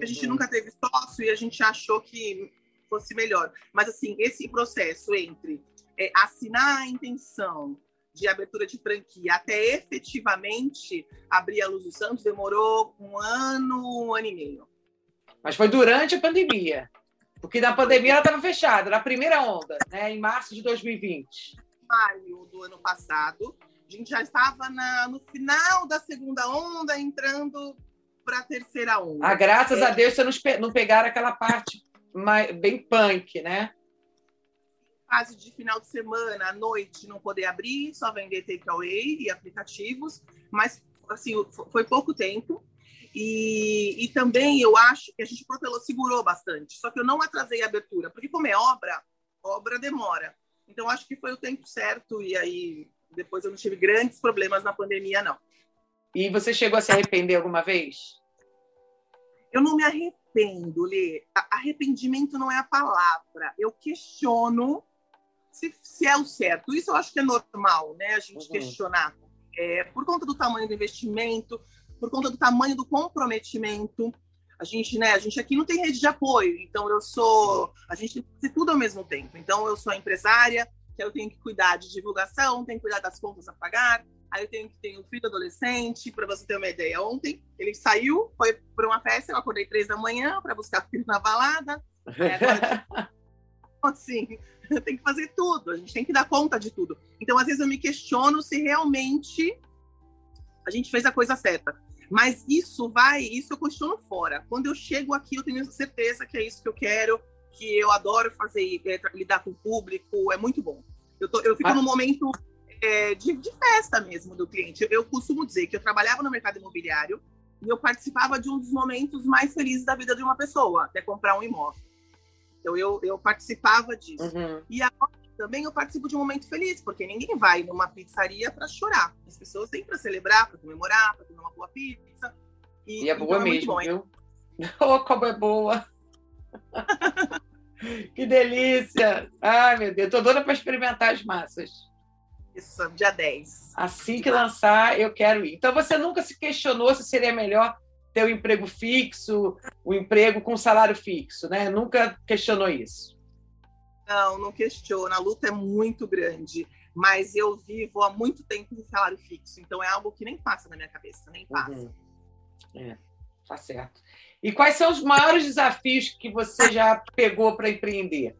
A gente uhum. nunca teve sócio e a gente achou que fosse melhor. Mas assim, esse processo entre é, assinar a intenção, de abertura de franquia até efetivamente abrir a Luz dos Santos demorou um ano, um ano e meio.
Mas foi durante a pandemia. Porque na pandemia ela estava fechada, na primeira onda, né, em março de 2020.
Maio do ano passado, a gente já estava na, no final da segunda onda, entrando para a terceira onda.
Ah, graças é. a Deus você não pegaram aquela parte mais, bem punk, né?
Fase de final de semana, à noite, não poder abrir, só vender takeaway e aplicativos, mas assim, foi pouco tempo. E, e também eu acho que a gente protelou, segurou bastante. Só que eu não atrasei a abertura, porque como é obra, obra demora. Então acho que foi o tempo certo e aí depois eu não tive grandes problemas na pandemia, não.
E você chegou a se arrepender alguma vez?
Eu não me arrependo, Lê. Arrependimento não é a palavra. Eu questiono se, se é o certo. Isso eu acho que é normal, né? A gente uhum. questionar. É, por conta do tamanho do investimento, por conta do tamanho do comprometimento. A gente, né, a gente aqui não tem rede de apoio, então eu sou, a gente tem que fazer tudo ao mesmo tempo. Então eu sou empresária, que eu tenho que cuidar de divulgação, tenho que cuidar das contas a pagar, aí eu tenho que ter um filho adolescente, para você ter uma ideia. Ontem ele saiu, foi para uma festa, eu acordei três da manhã para buscar filho na balada. É, agora, assim, eu tenho que fazer tudo, a gente tem que dar conta de tudo. Então, às vezes, eu me questiono se realmente a gente fez a coisa certa. Mas isso vai, isso eu questiono fora. Quando eu chego aqui, eu tenho certeza que é isso que eu quero, que eu adoro fazer, é, lidar com o público, é muito bom. Eu, tô, eu fico ah. num momento é, de, de, festa mesmo do cliente. Eu, eu costumo dizer que eu trabalhava no mercado imobiliário e eu participava de um dos momentos mais felizes da vida de uma pessoa, até comprar um imóvel. Então eu, eu participava disso. Uhum. E agora também eu participo de um momento feliz, porque ninguém vai numa pizzaria para chorar. As pessoas têm para celebrar, para comemorar, para comer uma boa pizza.
E, e é boa então, mesmo, é viu? Oh, como é boa! que delícia! Ai, meu Deus, tô doida para experimentar as massas.
Isso, dia 10.
Assim que lançar, eu quero ir. Então, você nunca se questionou se seria melhor ter um emprego fixo, um emprego com salário fixo, né? Nunca questionou isso.
Não, não questiono. A luta é muito grande. Mas eu vivo há muito tempo em salário fixo. Então é algo que nem passa na minha cabeça, nem passa. Uhum.
É, tá certo. E quais são os maiores desafios que você já pegou para empreender?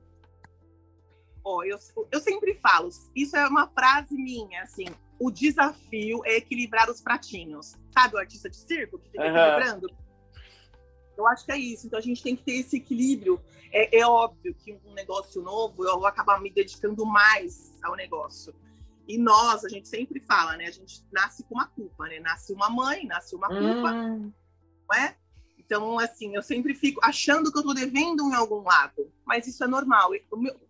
Oh, eu, eu sempre falo, isso é uma frase minha, assim, o desafio é equilibrar os pratinhos. Sabe o artista de circo que fica uhum. equilibrando? Eu acho que é isso. Então a gente tem que ter esse equilíbrio. É, é óbvio que um negócio novo eu vou acabar me dedicando mais ao negócio. E nós, a gente sempre fala, né? A gente nasce com uma culpa, né? Nasce uma mãe, nasce uma culpa, hum. não é? Então, assim, eu sempre fico achando que eu estou devendo em algum lado, mas isso é normal.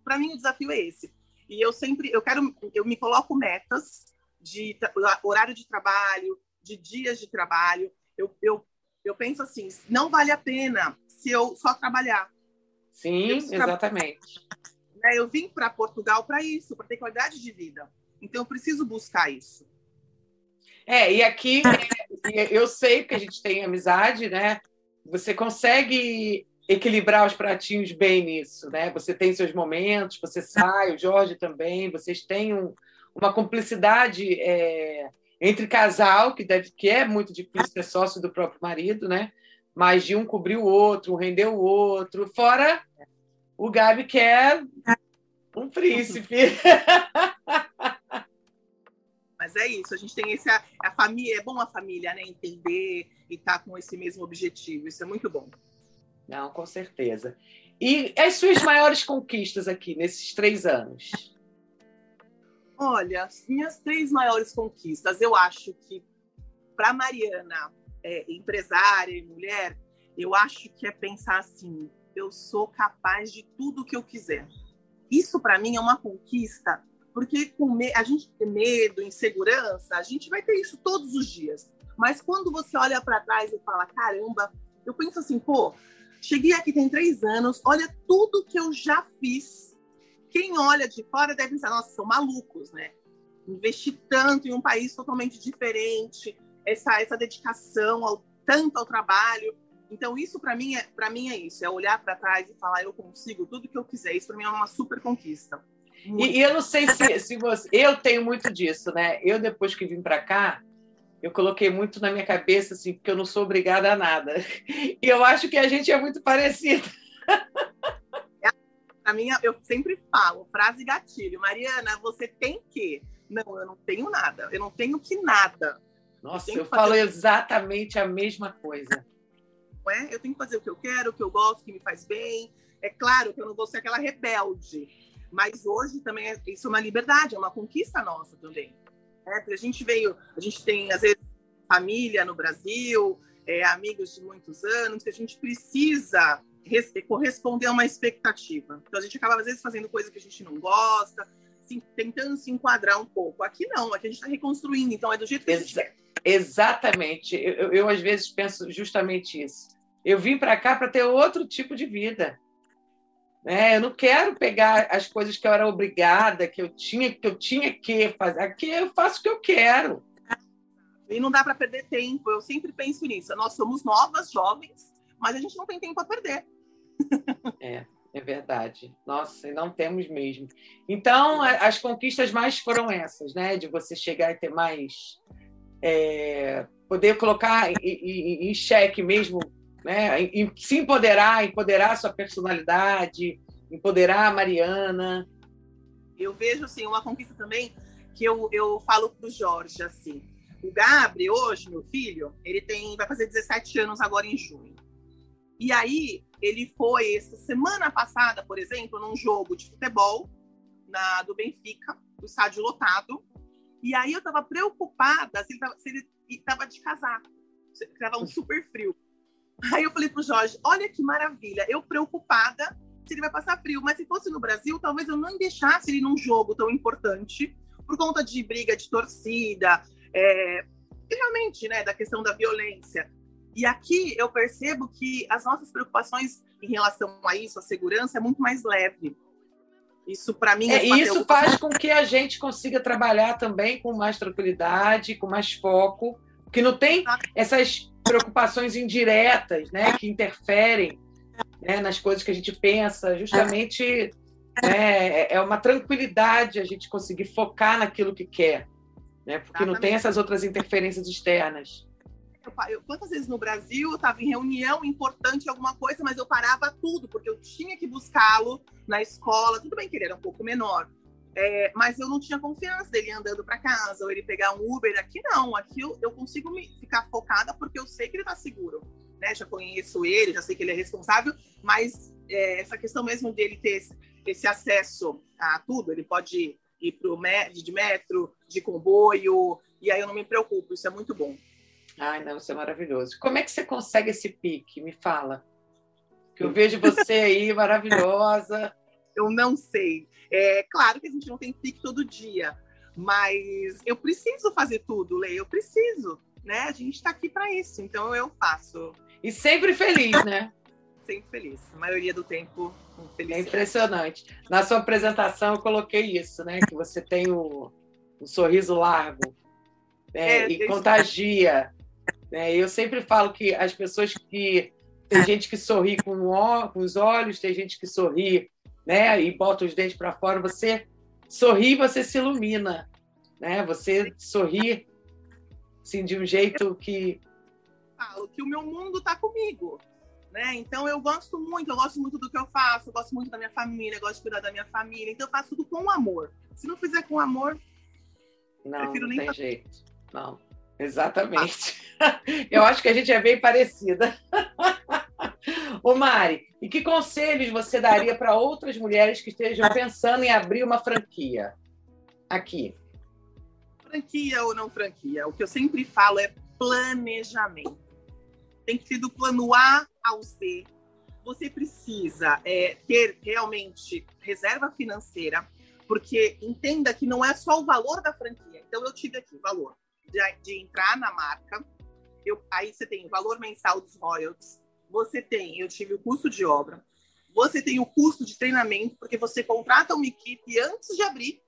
Para mim, o desafio é esse. E eu sempre, eu quero, eu me coloco metas de horário de trabalho, de dias de trabalho. Eu, eu eu penso assim, não vale a pena se eu só trabalhar.
Sim, exatamente.
Né, eu vim para Portugal para isso, para ter qualidade de vida. Então eu preciso buscar isso.
É, e aqui eu sei que a gente tem amizade, né? Você consegue equilibrar os pratinhos bem nisso, né? Você tem seus momentos, você sai, o Jorge também, vocês têm um, uma cumplicidade é, entre casal, que, deve, que é muito difícil ser sócio do próprio marido, né? Mas de um cobrir o outro, um render o outro. Fora o Gabi que é um príncipe.
Mas é isso, a gente tem esse. A, a família, é bom a família, né? Entender e estar tá com esse mesmo objetivo. Isso é muito bom.
Não, com certeza. E as suas maiores conquistas aqui nesses três anos?
Olha, minhas três maiores conquistas, eu acho que para Mariana, é, empresária e mulher, eu acho que é pensar assim: eu sou capaz de tudo que eu quiser. Isso para mim é uma conquista, porque com a gente tem medo, insegurança, a gente vai ter isso todos os dias. Mas quando você olha para trás e fala, caramba, eu penso assim, pô, cheguei aqui tem três anos, olha tudo que eu já fiz quem olha de fora deve pensar, nossa, são malucos, né? Investir tanto em um país totalmente diferente, essa, essa dedicação ao, tanto ao trabalho. Então, isso para mim, é, mim é isso, é olhar para trás e falar, eu consigo tudo que eu quiser. Isso para mim é uma super conquista.
E, e, eu não sei se, se você. Eu tenho muito disso, né? Eu, depois que vim para cá, eu coloquei muito na minha cabeça, assim, porque eu não sou obrigada a nada. E eu acho que a gente é muito parecido.
A minha, eu sempre falo, frase gatilho. Mariana, você tem que? Não, eu não tenho nada. Eu não tenho que nada.
Nossa, eu, eu falo exatamente a mesma coisa.
É? Eu tenho que fazer o que eu quero, o que eu gosto, o que me faz bem. É claro que eu não vou ser aquela rebelde, mas hoje também é, isso é uma liberdade, é uma conquista nossa também. É, porque a gente veio, a gente tem às vezes família no Brasil, é, amigos de muitos anos, que a gente precisa corresponder a uma expectativa. Então a gente acaba às vezes fazendo coisa que a gente não gosta, se, tentando se enquadrar um pouco. Aqui não, aqui a gente está reconstruindo, então é do jeito que Exa a gente quer.
Exatamente. Eu, eu, eu, às vezes penso justamente isso. Eu vim para cá para ter outro tipo de vida. Né? Eu não quero pegar as coisas que eu era obrigada, que eu tinha, que eu tinha que fazer. Aqui eu faço o que eu quero.
E não dá para perder tempo. Eu sempre penso nisso. Nós somos novas, jovens, mas a gente não tem tempo a perder.
É, é verdade. Nossa, não temos mesmo. Então, as conquistas mais foram essas, né? De você chegar e ter mais. É, poder colocar em, em, em xeque mesmo né? se empoderar, empoderar sua personalidade, empoderar a Mariana.
Eu vejo assim uma conquista também que eu, eu falo para o Jorge assim. O Gabri hoje, meu filho, ele tem vai fazer 17 anos agora em junho. E aí ele foi essa semana passada, por exemplo, num jogo de futebol na do Benfica, o estádio lotado. E aí eu estava preocupada se ele estava de casaco. Estava um super frio. Aí eu falei pro Jorge: olha que maravilha, eu preocupada se ele vai passar frio, mas se fosse no Brasil, talvez eu não deixasse ele num jogo tão importante, por conta de briga de torcida, é, realmente, né, da questão da violência. E aqui eu percebo que as nossas preocupações em relação a isso, a segurança, é muito mais leve. Isso, para mim,
é, é isso faz com que a gente consiga trabalhar também com mais tranquilidade, com mais foco, que não tem essas preocupações indiretas, né, que interferem né, nas coisas que a gente pensa, justamente né, é uma tranquilidade a gente conseguir focar naquilo que quer, né, porque não tem essas outras interferências externas.
Eu, quantas vezes no Brasil eu estava em reunião importante, alguma coisa, mas eu parava tudo, porque eu tinha que buscá-lo na escola. Tudo bem que ele era um pouco menor, é, mas eu não tinha confiança dele andando para casa, ou ele pegar um Uber. Aqui não, aqui eu, eu consigo me ficar focada porque eu sei que ele está seguro. Né? Já conheço ele, já sei que ele é responsável, mas é, essa questão mesmo dele ter esse, esse, acesso a tudo, ele pode ir pro de metro, de comboio, e aí eu não me preocupo, isso é muito bom.
Ai, não, isso é maravilhoso. Como é que você consegue esse pique? Me fala. Que eu vejo você aí maravilhosa.
Eu não sei. É claro que a gente não tem pique todo dia, mas eu preciso fazer tudo, Lei, eu preciso, né? A gente está aqui para isso, então eu faço.
E sempre feliz, né?
sempre feliz. A maioria do tempo,
feliz. É impressionante. Na sua apresentação eu coloquei isso, né? Que você tem o, o sorriso largo né? é, e contagia. Né? Eu sempre falo que as pessoas que tem gente que sorri com, o, com os olhos, tem gente que sorri né? E bota os dentes para fora, você sorri, você se ilumina, né? Você sorri assim de um jeito que
falo que o meu mundo está comigo, né? Então eu gosto muito, eu gosto muito do que eu faço, eu gosto muito da minha família, eu gosto de cuidar da minha família, então eu faço tudo com amor. Se não fizer com amor,
não, prefiro não nem tem fazer. jeito. Não, exatamente. eu acho que a gente é bem parecida. Ô Mari, e que conselhos você daria para outras mulheres que estejam pensando em abrir uma franquia aqui?
Franquia ou não franquia? O que eu sempre falo é planejamento. Tem que ser do plano A ao Z. Você precisa é, ter realmente reserva financeira, porque entenda que não é só o valor da franquia. Então, eu tive aqui o valor de, de entrar na marca, eu, aí você tem o valor mensal dos royalties, você tem, eu tive o custo de obra, você tem o custo de treinamento, porque você contrata uma equipe antes de abrir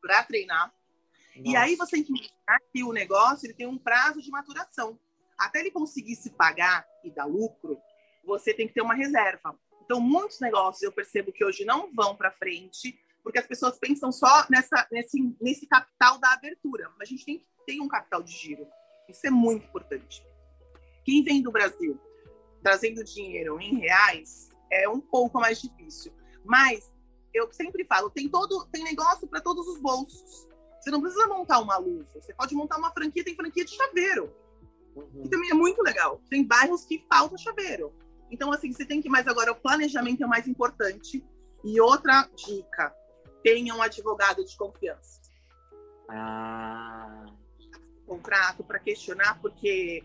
para treinar. Nossa. E aí você tem que imaginar que o negócio ele tem um prazo de maturação. Até ele conseguir se pagar e dar lucro, você tem que ter uma reserva. Então, muitos negócios eu percebo que hoje não vão para frente porque as pessoas pensam só nessa, nesse, nesse capital da abertura. A gente tem que ter um capital de giro. Isso é muito importante. Quem vem do Brasil trazendo dinheiro em reais é um pouco mais difícil. Mas eu sempre falo, tem todo tem negócio para todos os bolsos. Você não precisa montar uma luz, você pode montar uma franquia, tem franquia de chaveiro. Uhum. Que também é muito legal. Tem bairros que falta chaveiro. Então, assim, você tem que mais agora, o planejamento é o mais importante. E outra dica, tenha um advogado de confiança.
Ah.
Contrato para questionar, porque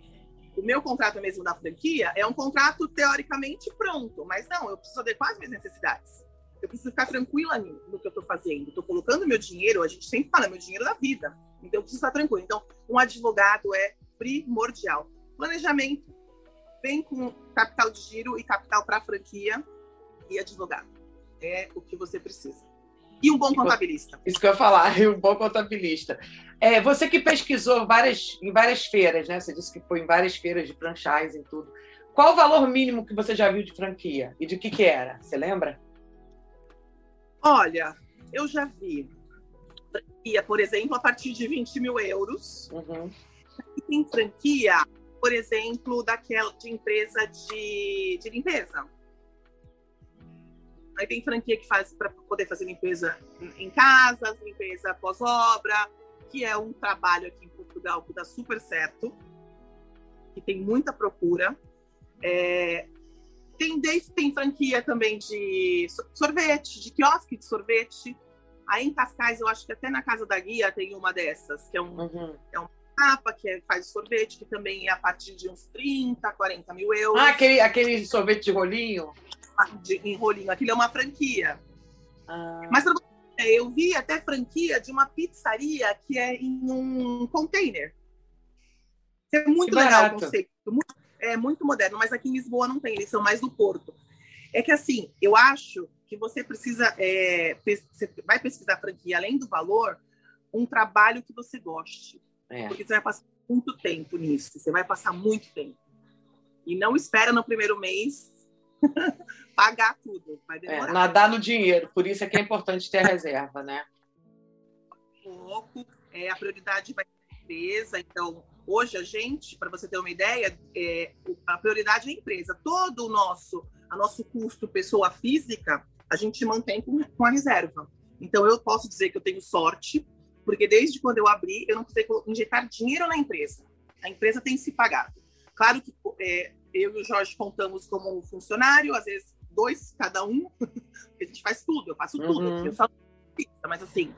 o meu contrato mesmo da franquia é um contrato teoricamente pronto, mas não, eu preciso adequar as minhas necessidades. Eu preciso ficar tranquila no que eu estou fazendo. Estou colocando meu dinheiro, a gente sempre fala, meu dinheiro da vida. Então, eu preciso estar tranquila. Então, um advogado é primordial. Planejamento vem com capital de giro e capital para franquia e advogado. É o que você precisa. E um bom contabilista.
Isso que eu ia falar, e um bom contabilista. É, você que pesquisou várias, em várias feiras, né? Você disse que foi em várias feiras de franchise e tudo. Qual o valor mínimo que você já viu de franquia? E de que que era? Você lembra?
Olha, eu já vi franquia, por exemplo, a partir de 20 mil euros.
Uhum.
E tem franquia, por exemplo, daquela de empresa de, de limpeza. Aí tem franquia que faz para poder fazer limpeza em casas, limpeza pós-obra, que é um trabalho aqui em Portugal que dá super certo, que tem muita procura. É, tem, desde, tem franquia também de sorvete, de quiosque de sorvete. Aí em Cascais, eu acho que até na casa da guia tem uma dessas, que é um,
uhum.
é uma que é, faz sorvete, que também é a partir de uns 30, 40 mil euros.
Ah, aquele, aquele sorvete de rolinho?
De, em rolinho. Aquilo é uma franquia.
Ah.
Mas eu vi até franquia de uma pizzaria que é em um container. É muito legal o conceito. Muito- é muito moderno, mas aqui em Lisboa não tem, eles são mais do Porto. É que assim, eu acho que você precisa, é, você vai pesquisar franquia, além do valor, um trabalho que você goste.
É.
Porque você vai passar muito tempo nisso, você vai passar muito tempo. E não espera no primeiro mês pagar tudo, vai
É,
demorar
nadar no dinheiro, por isso é que é importante ter a reserva, né?
pouco. É, a prioridade vai ser a empresa, então hoje a gente, para você ter uma ideia, é, a prioridade é a empresa. Todo o nosso, a nosso custo pessoa física, a gente mantém com, com a reserva. Então eu posso dizer que eu tenho sorte, porque desde quando eu abri, eu não precisei injetar dinheiro na empresa. A empresa tem se pagado. Claro que é, eu e o Jorge contamos como um funcionário, às vezes dois cada um, a gente faz tudo, eu faço tudo.
Uhum.
Eu só mas assim,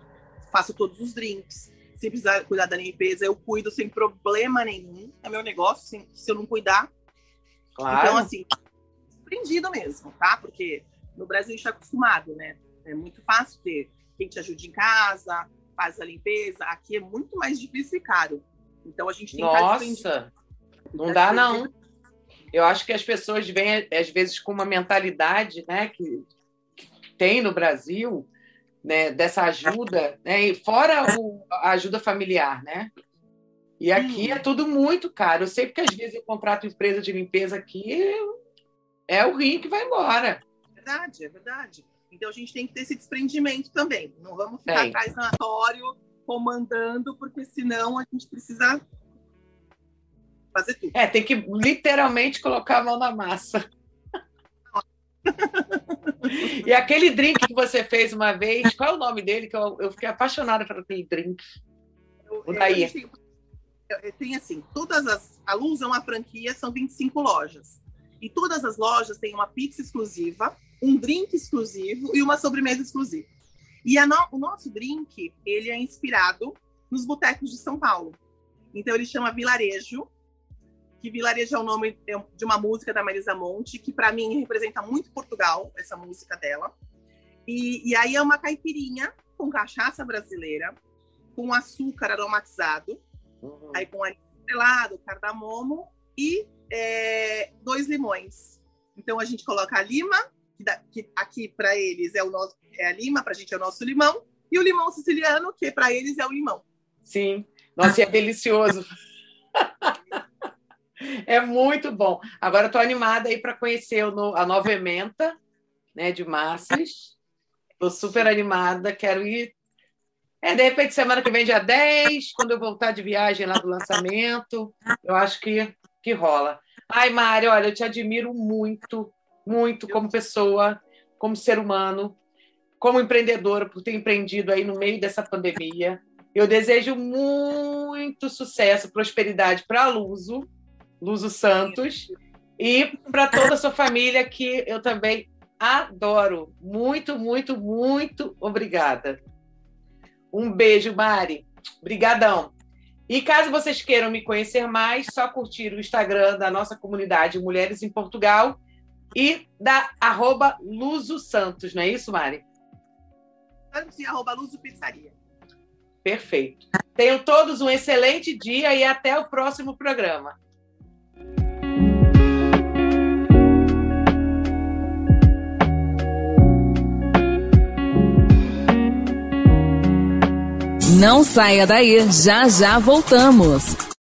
faço todos os drinks. Se precisar cuidar da limpeza, eu cuido sem problema nenhum. É meu negócio, sem- se eu não cuidar.
Claro.
Então, assim, aprendido mesmo, tá? Porque no Brasil a gente está acostumado, né? É muito fácil ter quem te ajude em casa, faz a limpeza. Aqui é muito mais difícil e caro. Então a gente tem que.
Nossa, não dá não. Eu acho que as pessoas vêm, às vezes, com uma mentalidade né, que, que tem no Brasil, né, dessa ajuda, né, e fora o- a ajuda familiar, né? E aqui é tudo muito caro. Eu sei porque às vezes eu contrato empresa de limpeza aqui, é o rim que vai embora.
É verdade, é verdade. Então a gente tem que ter esse desprendimento também. Não vamos ficar
Tem.
atrás do relatório comandando, porque senão a gente precisa fazer tudo.
É, tem que literalmente colocar a mão na massa. e aquele drink que você fez uma vez, qual é o nome dele? Que eu, eu fiquei apaixonada por aquele drink.
Eu-
O
eu-
daí.
Tem, eu- tem assim, todas as. A Luz é uma franquia, são 25 lojas. E todas as lojas têm uma pizza exclusiva, um drink exclusivo e uma sobremesa exclusiva. E no- o nosso drink, ele é inspirado nos botecos de São Paulo. Então ele chama Vilarejo, que Vilarejo é o nome de uma música da Marisa Monte, que para mim representa muito Portugal, essa música dela. E, e aí é uma caipirinha com cachaça brasileira, com açúcar aromatizado, aí com estrelado, cardamomo e é, dois limões. Então a gente coloca a lima, que, que aqui para eles é o nosso é a lima, para a gente é o nosso limão, e o limão siciliano, que para eles é o limão.
Sim. Nossa, é delicioso. é muito bom. Agora estou animada aí para conhecer o a nova ementa né, de massas. Estou super animada, quero ir. É, de repente, semana que vem, dia 10, quando eu voltar de viagem lá do lançamento, eu acho que, que rola. Ai, Mário, olha, eu te admiro muito, muito como pessoa, como ser humano, como empreendedora, por ter empreendido aí no meio dessa pandemia. Eu desejo muito sucesso, prosperidade para a Luso, Luso Santos, e para toda a sua família, que eu também adoro. Muito, muito, muito obrigada. Um beijo, Mari. Obrigadão. E caso vocês queiram me conhecer mais, só curtir o Instagram da nossa comunidade Mulheres em Portugal e da arroba Luso Santos, não é isso, Mari?
Sim, arroba Luso Pizzaria.
Perfeito. Tenham todos um excelente dia e até o próximo programa.
Não saia daí, já já voltamos.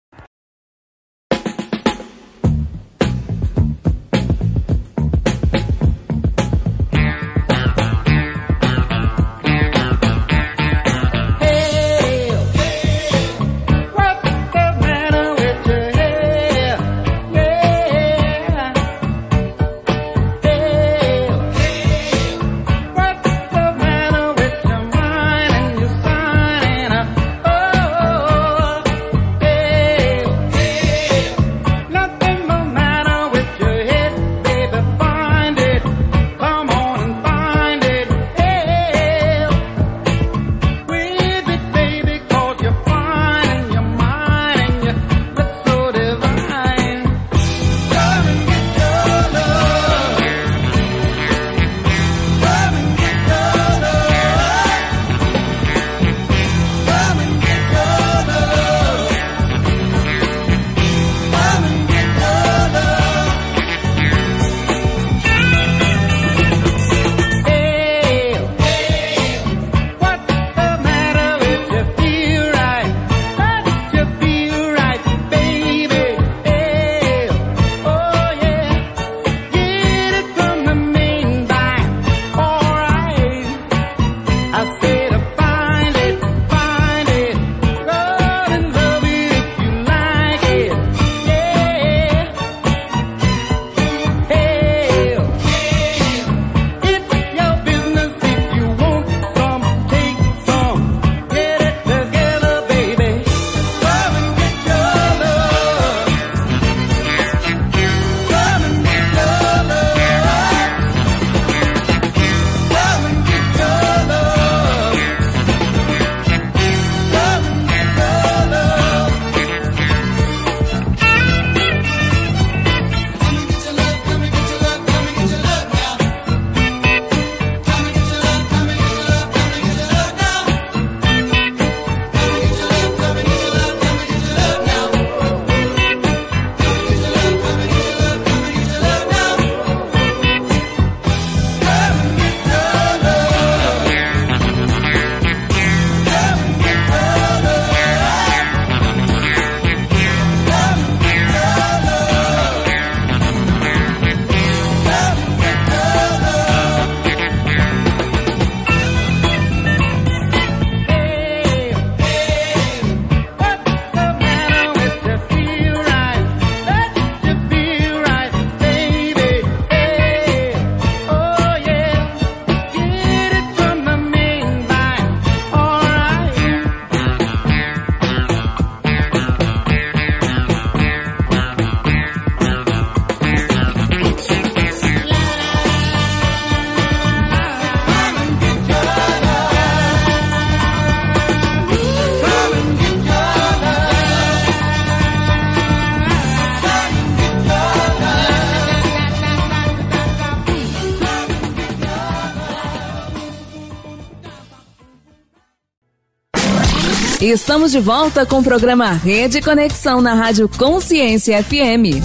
Estamos de volta com o programa Rede Conexão na Rádio Consciência FM.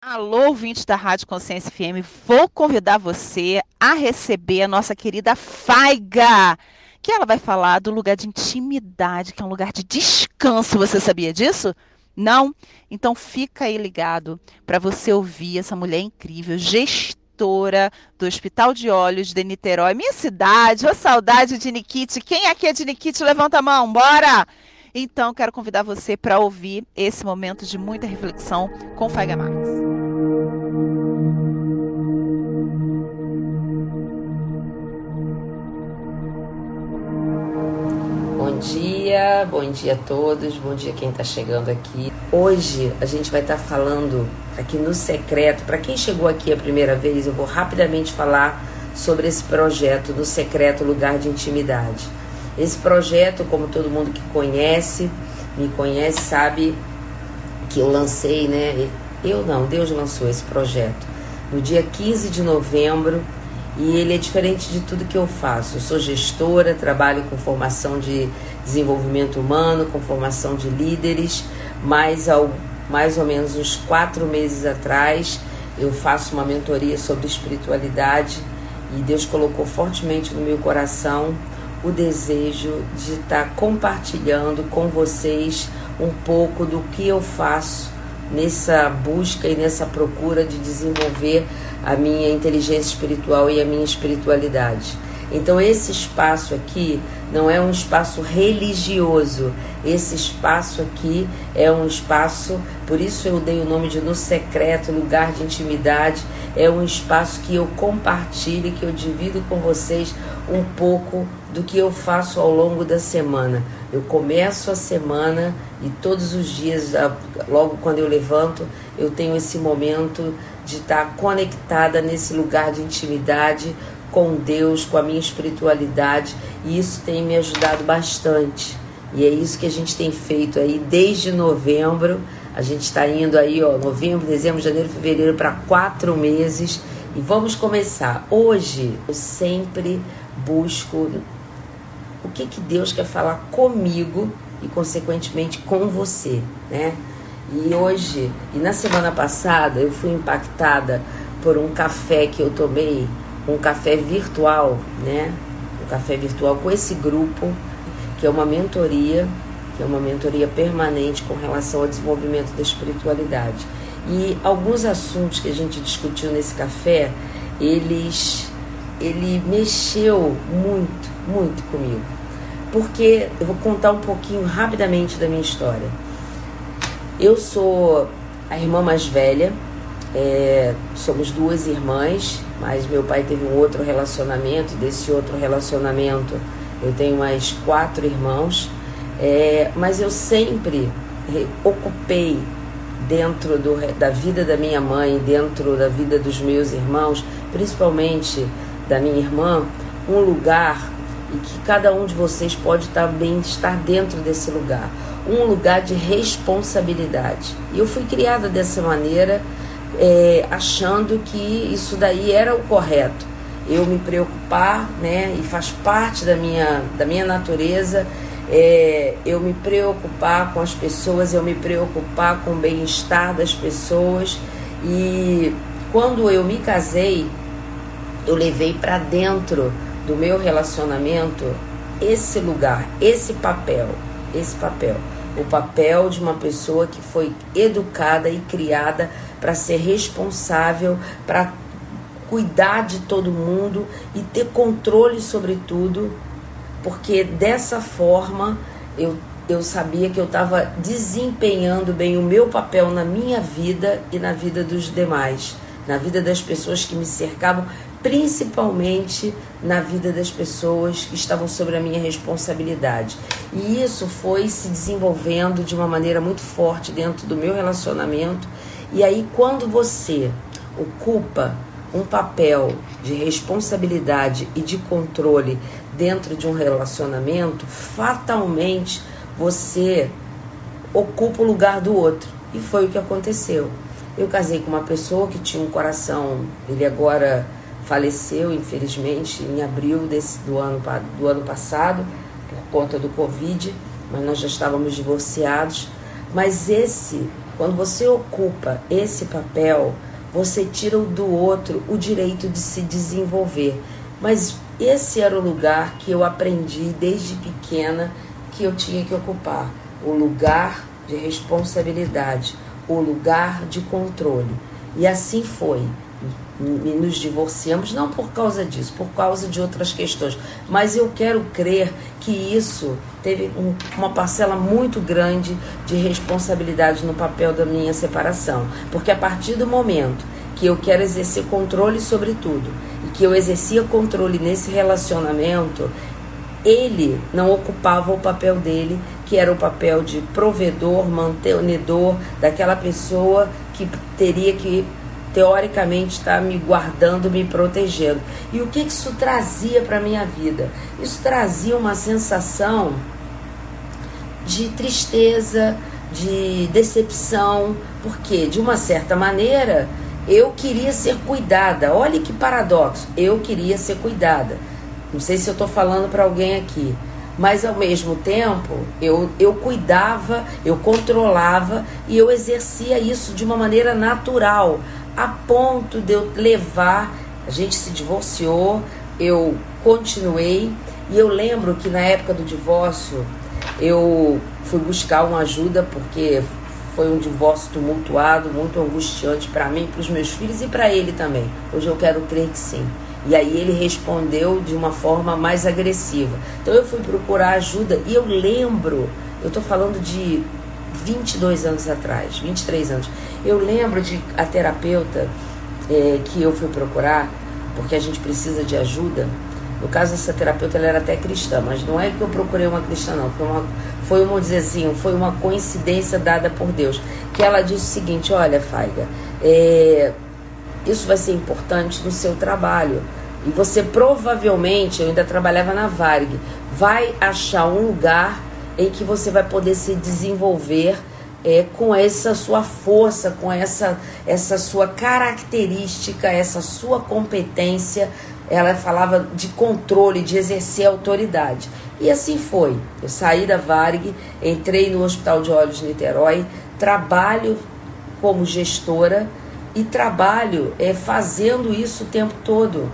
Alô, ouvinte da Rádio Consciência FM, vou convidar você a receber a nossa querida Faiga, que ela vai falar do lugar de intimidade, que é um lugar de descanso. Você sabia disso? Não? Então fica aí ligado para você ouvir essa mulher incrível, gestora diretora do Hospital de Olhos de Niterói, minha cidade, ô saudade de Nikite. Quem aqui é de Nikite? Levanta a mão, bora! Então, quero convidar você para ouvir esse momento de muita reflexão com Faiga Marques.
Bom dia, bom dia a todos, bom dia quem está chegando aqui. Hoje a gente vai estar tá falando aqui no secreto. Para quem chegou aqui a primeira vez, eu vou rapidamente falar sobre esse projeto no secreto lugar de intimidade. Esse projeto, como todo mundo que conhece, me conhece, sabe que eu lancei, né? Eu não, Deus lançou esse projeto no dia 15 de novembro e ele é diferente de tudo que eu faço. Eu sou gestora, trabalho com formação de desenvolvimento humano, com formação de líderes, mas ao mais ou menos uns quatro meses atrás eu faço uma mentoria sobre espiritualidade e Deus colocou fortemente no meu coração o desejo de estar compartilhando com vocês um pouco do que eu faço nessa busca e nessa procura de desenvolver a minha inteligência espiritual e a minha espiritualidade. Então, esse espaço aqui não é um espaço religioso, esse espaço aqui é um espaço, por isso eu dei o nome de No Secreto, lugar de intimidade, é um espaço que eu compartilho, que eu divido com vocês um pouco do que eu faço ao longo da semana. Eu começo a semana e todos os dias, logo quando eu levanto, eu tenho esse momento de estar conectada nesse lugar de intimidade com Deus, com a minha espiritualidade, e isso tem me ajudado bastante. E é isso que a gente tem feito aí desde novembro. A gente está indo aí, ó, novembro, dezembro, janeiro, fevereiro, para quatro meses. E vamos começar. Hoje eu sempre busco o que, que Deus quer falar comigo e, consequentemente, com você, né? E hoje, e na semana passada, eu fui impactada por um café que eu tomei, um café virtual, né? Um café virtual com esse grupo, que é uma mentoria, que é uma mentoria permanente com relação ao desenvolvimento da espiritualidade. E alguns assuntos que a gente discutiu nesse café, eles ele mexeu muito, muito comigo. Porque eu vou contar um pouquinho rapidamente da minha história. Eu sou a irmã mais velha, é, somos duas irmãs, mas meu pai teve um outro relacionamento. Desse outro relacionamento, eu tenho mais quatro irmãos, é, mas eu sempre ocupei dentro do, da vida da minha mãe, dentro da vida dos meus irmãos, principalmente da minha irmã, um lugar e que cada um de vocês pode também estar dentro desse lugar um lugar de responsabilidade. E eu fui criada dessa maneira, é, achando que isso daí era o correto. Eu me preocupar, né, e faz parte da minha, da minha natureza, é, eu me preocupar com as pessoas, eu me preocupar com o bem-estar das pessoas. E quando eu me casei, eu levei para dentro do meu relacionamento esse lugar, esse papel, esse papel. O papel de uma pessoa que foi educada e criada para ser responsável, para cuidar de todo mundo e ter controle sobre tudo, porque dessa forma eu, eu sabia que eu estava desempenhando bem o meu papel na minha vida e na vida dos demais, na vida das pessoas que me cercavam, principalmente na vida das pessoas que estavam sobre a minha responsabilidade. E isso foi se desenvolvendo de uma maneira muito forte dentro do meu relacionamento. E aí, quando você ocupa um papel de responsabilidade e de controle dentro de um relacionamento, fatalmente você ocupa o lugar do outro. E foi o que aconteceu. Eu casei com uma pessoa que tinha um coração, ele agora faleceu, infelizmente, em abril desse, do, ano, do ano passado, por conta do Covid, mas nós já estávamos divorciados. Mas esse, quando você ocupa esse papel, você tira do outro o direito de se desenvolver. Mas esse era o lugar que eu aprendi desde pequena que eu tinha que ocupar o lugar de responsabilidade, o lugar de controle. E assim foi. Nos divorciamos não por causa disso, por causa de outras questões. Mas eu quero crer que isso teve um, uma parcela muito grande de responsabilidade no papel da minha separação. Porque a partir do momento que eu quero exercer controle sobre tudo e que eu exercia controle nesse relacionamento, ele não ocupava o papel dele, que era o papel de provedor, mantenedor daquela pessoa que teria que teoricamente está me guardando, me protegendo. E o que isso trazia para minha vida? Isso trazia uma sensação de tristeza, de decepção, porque de uma certa maneira eu queria ser cuidada. Olha que paradoxo. Eu queria ser cuidada. Não sei se eu estou falando para alguém aqui, mas ao mesmo tempo eu, eu cuidava, eu controlava e eu exercia isso de uma maneira natural a ponto de eu levar. A gente se divorciou, eu continuei e eu lembro que na época do divórcio eu fui buscar uma ajuda porque foi um divórcio tumultuado, muito angustiante para mim, para os meus filhos e para ele também. Hoje eu quero crer que sim. E aí ele respondeu de uma forma mais agressiva. Então eu fui procurar ajuda e eu lembro, eu estou falando de 22 anos atrás, 23 anos. Eu lembro de a terapeuta é, que eu fui procurar, porque a gente precisa de ajuda. No caso dessa terapeuta, ela era até cristã, mas não é que eu procurei uma cristã, não. Foi uma, foi, vamos dizer assim, foi uma coincidência dada por Deus. Que ela disse o seguinte: Olha, Faiga, é, isso vai ser importante no seu trabalho. E você provavelmente, eu ainda trabalhava na Varg, vai achar um lugar em que você vai poder se desenvolver é, com essa sua força, com essa, essa sua característica, essa sua competência. Ela falava de controle, de exercer autoridade. E assim foi. Eu saí da Varg, entrei no Hospital de Olhos de Niterói, trabalho como gestora e trabalho é, fazendo isso o tempo todo.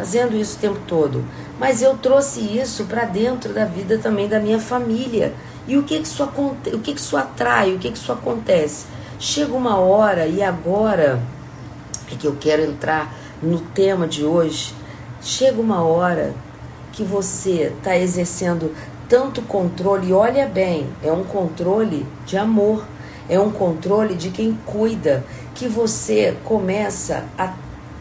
Fazendo isso o tempo todo. Mas eu trouxe isso para dentro da vida também da minha família. E o que que isso, o que que isso atrai? O que que isso acontece? Chega uma hora, e agora é que eu quero entrar no tema de hoje. Chega uma hora que você está exercendo tanto controle, e olha bem, é um controle de amor, é um controle de quem cuida, que você começa a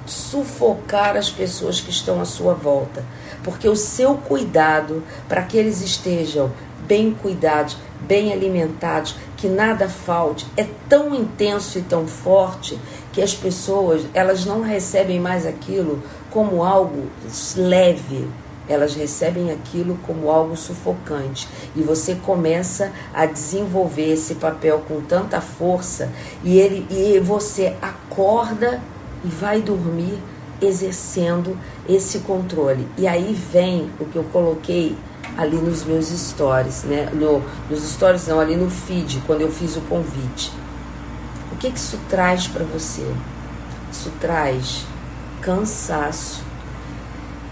sufocar as pessoas que estão à sua volta. Porque o seu cuidado para que eles estejam bem cuidados, bem alimentados, que nada falte, é tão intenso e tão forte que as pessoas elas não recebem mais aquilo como algo leve, elas recebem aquilo como algo sufocante. E você começa a desenvolver esse papel com tanta força e ele e você acorda vai dormir exercendo esse controle. E aí vem o que eu coloquei ali nos meus stories, né? No, nos stories não, ali no feed, quando eu fiz o convite. O que, que isso traz para você? Isso traz cansaço.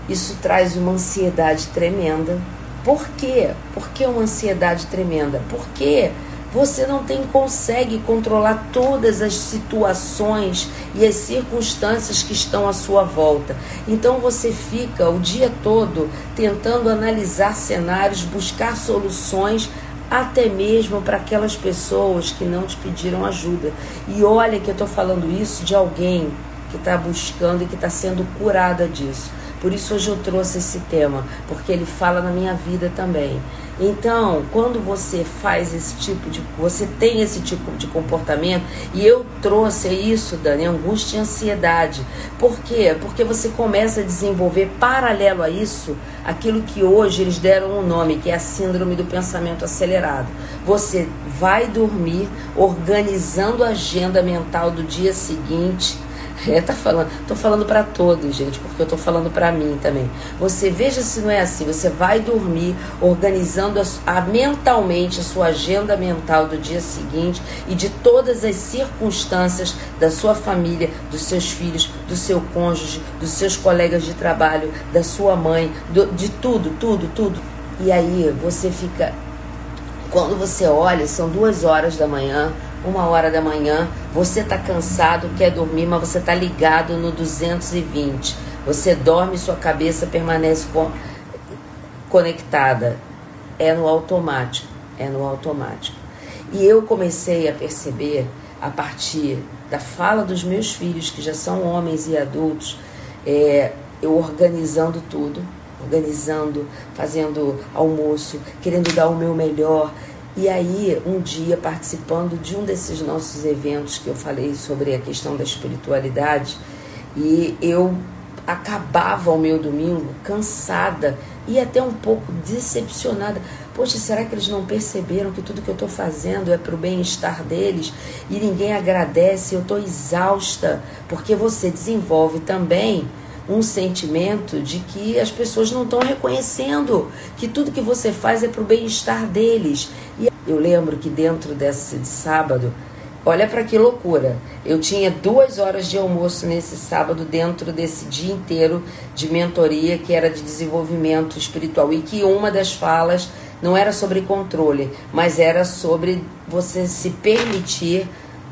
Isso traz uma ansiedade tremenda. Por quê? Por que uma ansiedade tremenda? Porque você não tem consegue controlar todas as situações e as circunstâncias que estão à sua volta. Então você fica o dia todo tentando analisar cenários, buscar soluções até mesmo para aquelas pessoas que não te pediram ajuda. E olha que eu estou falando isso de alguém que está buscando e que está sendo curada disso. Por isso hoje eu trouxe esse tema, porque ele fala na minha vida também. Então, quando você faz esse tipo de. Você tem esse tipo de comportamento, e eu trouxe isso, Dani, angústia e ansiedade. Por quê? Porque você começa a desenvolver, paralelo a isso, aquilo que hoje eles deram um nome, que é a síndrome do pensamento acelerado. Você vai dormir organizando a agenda mental do dia seguinte é, tá falando, tô falando para todos, gente, porque eu tô falando para mim também. Você veja se não é assim, você vai dormir organizando a, a, mentalmente a sua agenda mental do dia seguinte e de todas as circunstâncias da sua família, dos seus filhos, do seu cônjuge, dos seus colegas de trabalho, da sua mãe, do, de tudo, tudo, tudo. E aí você fica quando você olha, são duas horas da manhã, uma hora da manhã, você está cansado, quer dormir, mas você está ligado no 220. Você dorme, sua cabeça permanece conectada. É no automático, é no automático. E eu comecei a perceber a partir da fala dos meus filhos, que já são homens e adultos, é, eu organizando tudo, organizando, fazendo almoço, querendo dar o meu melhor. E aí, um dia, participando de um desses nossos eventos que eu falei sobre a questão da espiritualidade, e eu acabava o meu domingo cansada e até um pouco decepcionada. Poxa, será que eles não perceberam que tudo que eu estou fazendo é para o bem-estar deles e ninguém agradece? Eu estou exausta, porque você desenvolve também um sentimento de que as pessoas não estão reconhecendo que tudo que você faz é para o bem-estar deles. E eu lembro que dentro desse sábado, olha para que loucura, eu tinha duas horas de almoço nesse sábado dentro desse dia inteiro de mentoria que era de desenvolvimento espiritual e que uma das falas não era sobre controle, mas era sobre você se permitir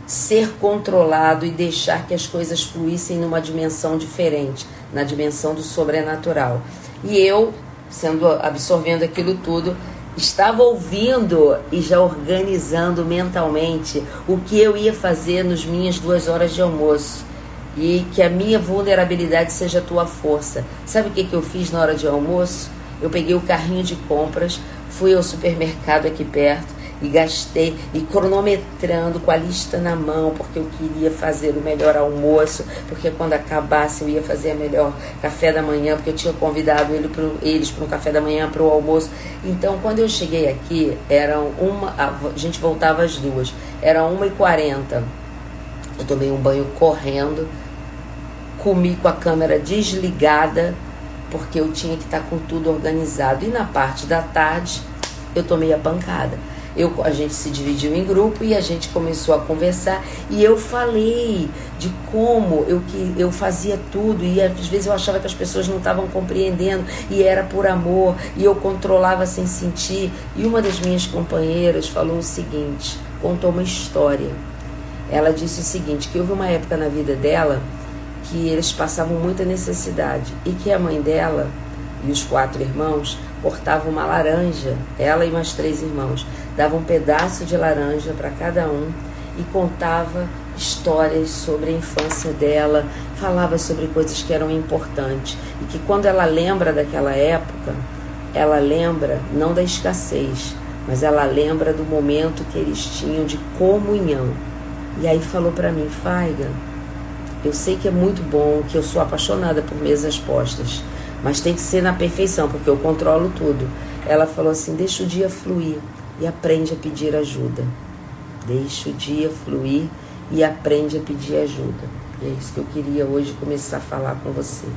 ser controlado e deixar que as coisas fluíssem numa dimensão diferente, na dimensão do sobrenatural. E eu, sendo absorvendo aquilo tudo, estava ouvindo e já organizando mentalmente o que eu ia fazer nas minhas duas horas de almoço. E que a minha vulnerabilidade seja a tua força. Sabe o que, que eu fiz na hora de almoço? Eu peguei o carrinho de compras, fui ao supermercado aqui perto, e gastei e cronometrando com a lista na mão, porque eu queria fazer o melhor almoço, porque quando acabasse eu ia fazer a melhor café da manhã, porque eu tinha convidado ele pro, eles para um café da manhã, para o almoço. Então, quando eu cheguei aqui, eram uma. A gente voltava às duas, era uma e quarenta. Eu tomei um banho correndo, comi com a câmera desligada, porque eu tinha que estar com tudo organizado. E na parte da tarde, eu tomei a pancada eu, a gente se dividiu em grupo e a gente começou a conversar. E eu falei de como eu, que, eu fazia tudo. E às vezes eu achava que as pessoas não estavam compreendendo. E era por amor. E eu controlava sem sentir. E uma das minhas companheiras falou o seguinte, contou uma história. Ela disse o seguinte, que houve uma época na vida dela que eles passavam muita necessidade. E que a mãe dela e os quatro irmãos cortavam uma laranja, ela e mais três irmãos, dava um pedaço de laranja para cada um e contava histórias sobre a infância dela, falava sobre coisas que eram importantes e que quando ela lembra daquela época, ela lembra não da escassez, mas ela lembra do momento que eles tinham de comunhão. E aí falou para mim, Faiga, eu sei que é muito bom, que eu sou apaixonada por mesas postas, mas tem que ser na perfeição, porque eu controlo tudo. Ela falou assim: deixa o dia fluir e aprende a pedir ajuda. Deixa o dia fluir e aprende a pedir ajuda. E é isso que eu queria hoje começar a falar com você.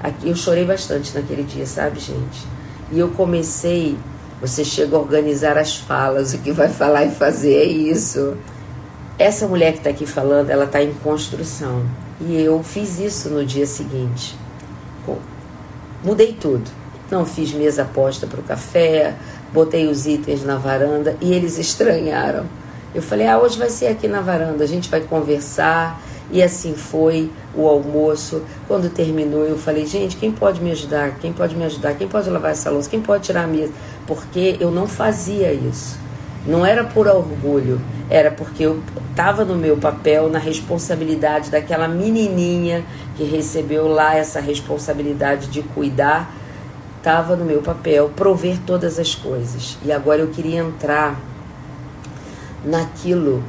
Aqui eu chorei bastante naquele dia, sabe, gente? E eu comecei, você chega a organizar as falas, o que vai falar e fazer é isso. Essa mulher que está aqui falando, ela está em construção. E eu fiz isso no dia seguinte. Mudei tudo. Não fiz mesa posta para o café, botei os itens na varanda e eles estranharam. Eu falei: ah, hoje vai ser aqui na varanda, a gente vai conversar. E assim foi o almoço. Quando terminou, eu falei: gente, quem pode me ajudar? Quem pode me ajudar? Quem pode lavar essa louça? Quem pode tirar a mesa? Porque eu não fazia isso. Não era por orgulho, era porque eu estava no meu papel, na responsabilidade daquela menininha que recebeu lá essa responsabilidade de cuidar. Estava no meu papel prover todas as coisas. E agora eu queria entrar naquilo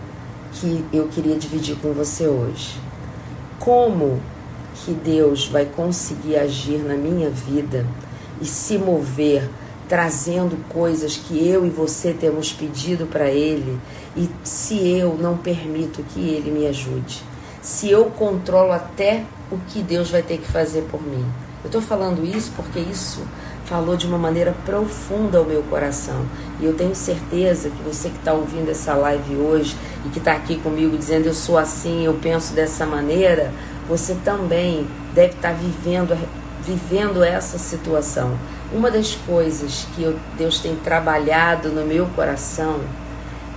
que eu queria dividir com você hoje. Como que Deus vai conseguir agir na minha vida e se mover trazendo coisas que eu e você temos pedido para Ele, e se eu não permito que Ele me ajude, se eu controlo até o que Deus vai ter que fazer por mim. Eu estou falando isso porque isso falou de uma maneira profunda ao meu coração. E eu tenho certeza que você que está ouvindo essa live hoje e que está aqui comigo dizendo eu sou assim, eu penso dessa maneira, você também deve estar tá vivendo, vivendo essa situação. Uma das coisas que eu, Deus tem trabalhado no meu coração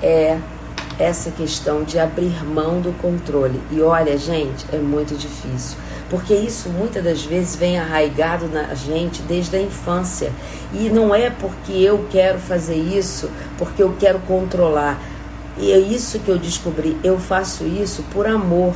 é essa questão de abrir mão do controle. E olha, gente, é muito difícil, porque isso muitas das vezes vem arraigado na gente desde a infância. E não é porque eu quero fazer isso, porque eu quero controlar. E é isso que eu descobri. Eu faço isso por amor.